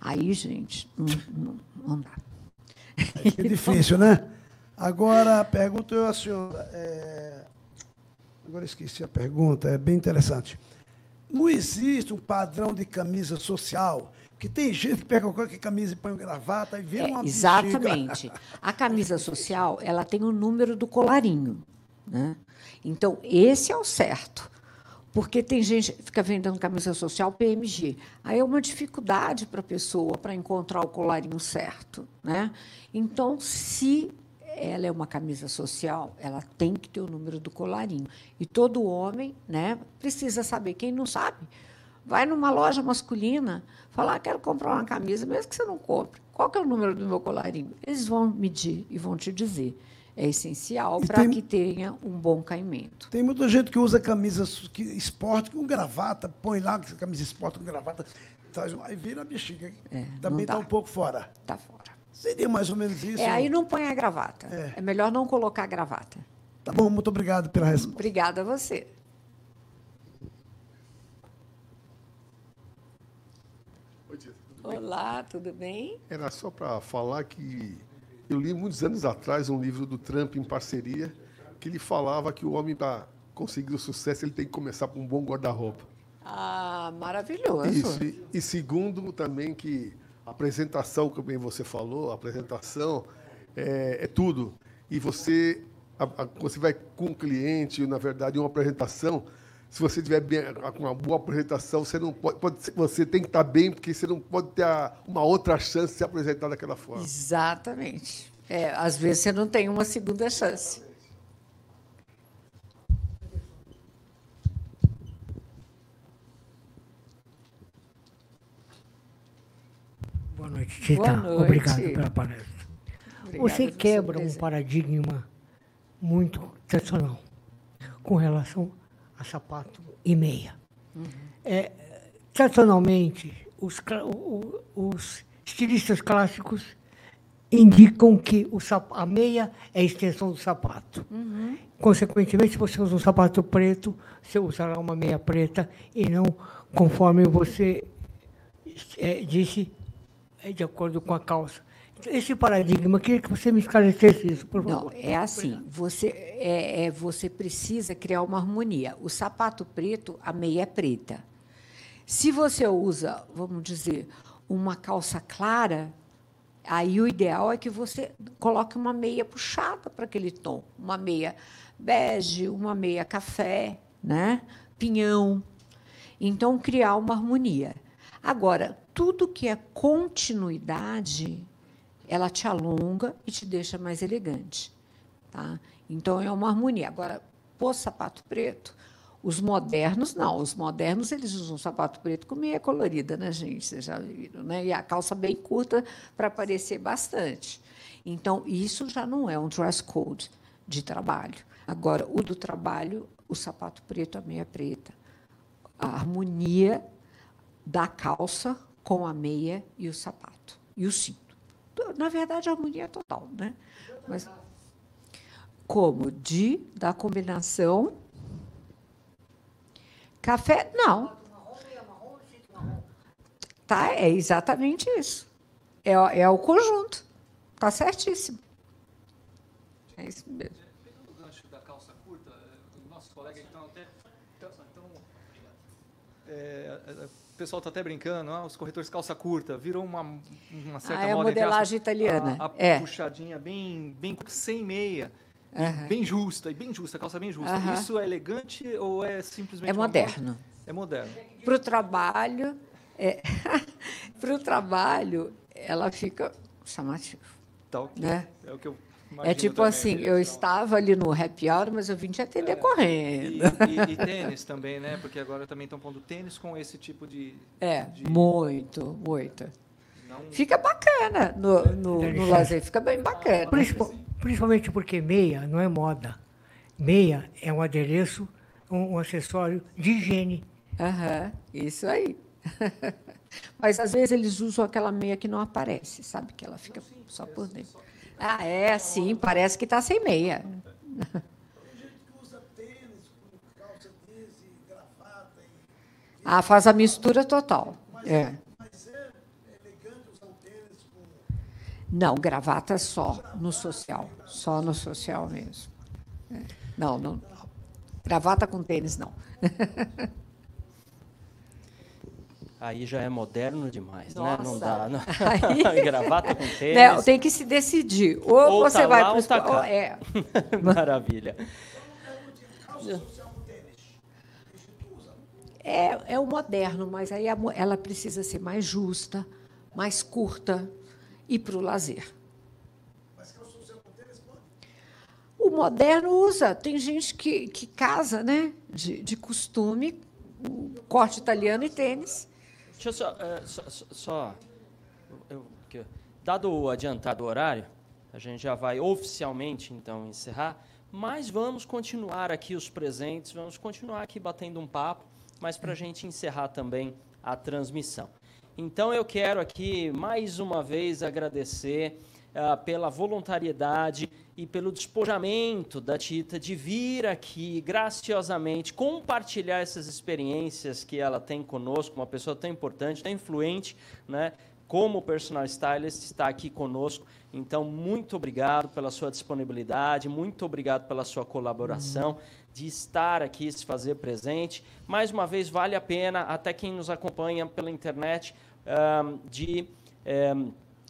Aí, gente, não, não, não dá. É difícil, né? Agora, pergunto eu à senhora. É... Agora esqueci a pergunta, é bem interessante. não existe um padrão de camisa social. Porque tem gente que pega qualquer camisa e põe gravata e vira É, uma exatamente. bexiga. A camisa social, ela tem o número do colarinho. Né? Então, esse é o certo. Porque tem gente que fica vendendo camisa social PMG. Aí é uma dificuldade para a pessoa para encontrar o colarinho certo. Né? Então, se ela é uma camisa social, ela tem que ter o número do colarinho. E todo homem né, precisa saber. Quem não sabe, vai numa loja masculina, falar, ah, quero comprar uma camisa, mesmo que você não compre. Qual que é o número do meu colarinho? Eles vão medir e vão te dizer. É essencial para tem- que tenha um bom caimento. Tem muita gente que usa camisa que- esporte com gravata, põe lá camisa esporte com gravata, traz uma- aí vira a bexiga. É, Também está um pouco fora. Tá fora. Seria mais ou menos isso. É, aí não põe a gravata. É. É melhor não colocar a gravata. Tá bom, muito obrigado pela resposta. Obrigada a você. Olá, tudo bem? Era só para falar que eu li muitos anos atrás um livro do Trump em parceria, que ele falava que o homem, para conseguir o sucesso, ele tem que começar com um bom guarda-roupa. Ah, maravilhoso. Isso. E, e segundo, também que a apresentação, que bem você falou, a apresentação é, é tudo. E você, a- a- você vai com um cliente, na verdade, uma apresentação. Se você tiver bem, com uma boa apresentação, você não pode, pode ser- você tem que estar bem, porque você não pode ter a- uma outra chance de se apresentar daquela forma. Exatamente. É, às vezes você não tem uma segunda chance. Boa noite, Tita. Boa noite. Obrigado pela palestra. Obrigada Você quebra um presente. paradigma muito tradicional com relação a sapato e meia. Uhum. É, tradicionalmente, os, os estilistas clássicos indicam que o a meia é a extensão do sapato. Uhum. Consequentemente, se você usa um sapato preto, você usará uma meia preta e não conforme você eh, disse, eh, de acordo com a calça. Esse paradigma, queria que você me esclarecesse isso, por Não, favor. é assim. Você, é, é- você precisa criar uma harmonia. O sapato preto, a meia é preta. Se você usa, vamos dizer, uma calça clara, aí o ideal é que você coloque uma meia puxada para aquele tom. Uma meia bege, uma meia café, né? pinhão. Então, criar uma harmonia. Agora, tudo que é continuidade, ela te alonga e te deixa mais elegante. Tá? Então, é uma harmonia. Agora, pôr sapato preto, os modernos, não. Os modernos, eles usam sapato preto com meia colorida, né, gente? Vocês já viram, né? E a calça bem curta para aparecer bastante. Então, isso já não é um dress code de trabalho. Agora, o do trabalho, o sapato preto, a meia preta. A harmonia da calça com a meia e o sapato. E o cinto. Na verdade, harmonia é total, né? Mas como? De da combinação. Café? Não. Tá é exatamente isso. É, é o conjunto. Tá certíssimo. É isso mesmo. O gancho da calça curta, nossos colegas então até. Então, então, é, é, o pessoal está até brincando, ah, os corretores calça curta, virou uma, uma certa Ah, é a moda. entre modelagem aspas, italiana, A, a é. puxadinha bem, bem sem meia. Aham. Bem justa, e bem justa, calça bem justa. Aham. Isso é elegante ou é simplesmente. É moderno. É moderno. para o trabalho é, para o trabalho ela fica chamativa Tá ok. Né? É o que eu é imagino tipo também, assim aquele eu estava ali no happy hour mas eu vim te atender correndo E, e- e tênis também, né? Porque agora também estão pondo tênis com esse tipo de. É, de- muito, muito. não- Fica bacana no, no, no lazer, fica bem bacana. Principal- principalmente porque meia não é moda. Meia é um adereço, um, um acessório de higiene. Aham, isso aí. Mas às vezes eles usam aquela meia que não aparece, sabe? Que ela fica só por dentro. Ah, é, sim, parece que está sem meia. Ah, faz a mistura total. É. Não, gravata só no social. Só no social mesmo. É. Não, não. Gravata com tênis, não. Aí já é moderno demais, né? Não Nossa. dá. Não. Aí- Gravata com tênis. Né, tem que se decidir. Ou, Ou você tá vai para ou tá cá. É, Maravilha. é, é o moderno, mas aí ela precisa ser mais justa, mais curta e para o lazer. O moderno usa. Tem gente que, que casa, né? De, de costume, um corte italiano e tênis. Deixa eu só. eh, só, só- eu- que- dado o adiantado horário, a gente já vai oficialmente, então, encerrar. Mas vamos continuar aqui os presentes, vamos continuar aqui batendo um papo, mas para a gente encerrar também a transmissão. Então, eu quero aqui, mais uma vez, agradecer pela voluntariedade e pelo despojamento da Tita de vir aqui graciosamente compartilhar essas experiências que ela tem conosco, uma pessoa tão importante, tão influente, né? Como personal stylist está aqui conosco. Então, muito obrigado pela sua disponibilidade, muito obrigado pela sua colaboração, de estar aqui, se fazer presente. Mais uma vez, vale a pena, até quem nos acompanha pela internet, ah, de eh,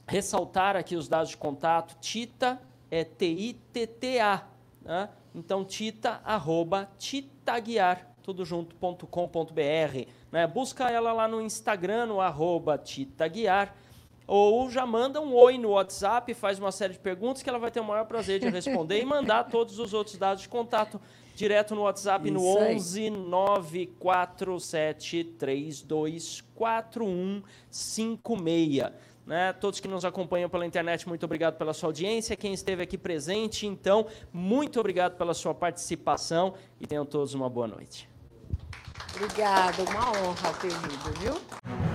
ressaltar aqui os dados de contato. Tita é T-I-T-T-A. Né? Então, tita, arroba, titaguiar, tudo junto.com.br. Né? Busca ela lá no Instagram, no arroba titaguiar. Ou já manda um oi no WhatsApp, faz uma série de perguntas que ela vai ter o maior prazer de responder e mandar todos os outros dados de contato direto no WhatsApp no Isso aí. 11 947324156. Né? Todos que nos acompanham pela internet, muito obrigado pela sua audiência. Quem esteve aqui presente, então, muito obrigado pela sua participação e tenham todos uma boa noite. Obrigada, uma honra ter vindo, viu?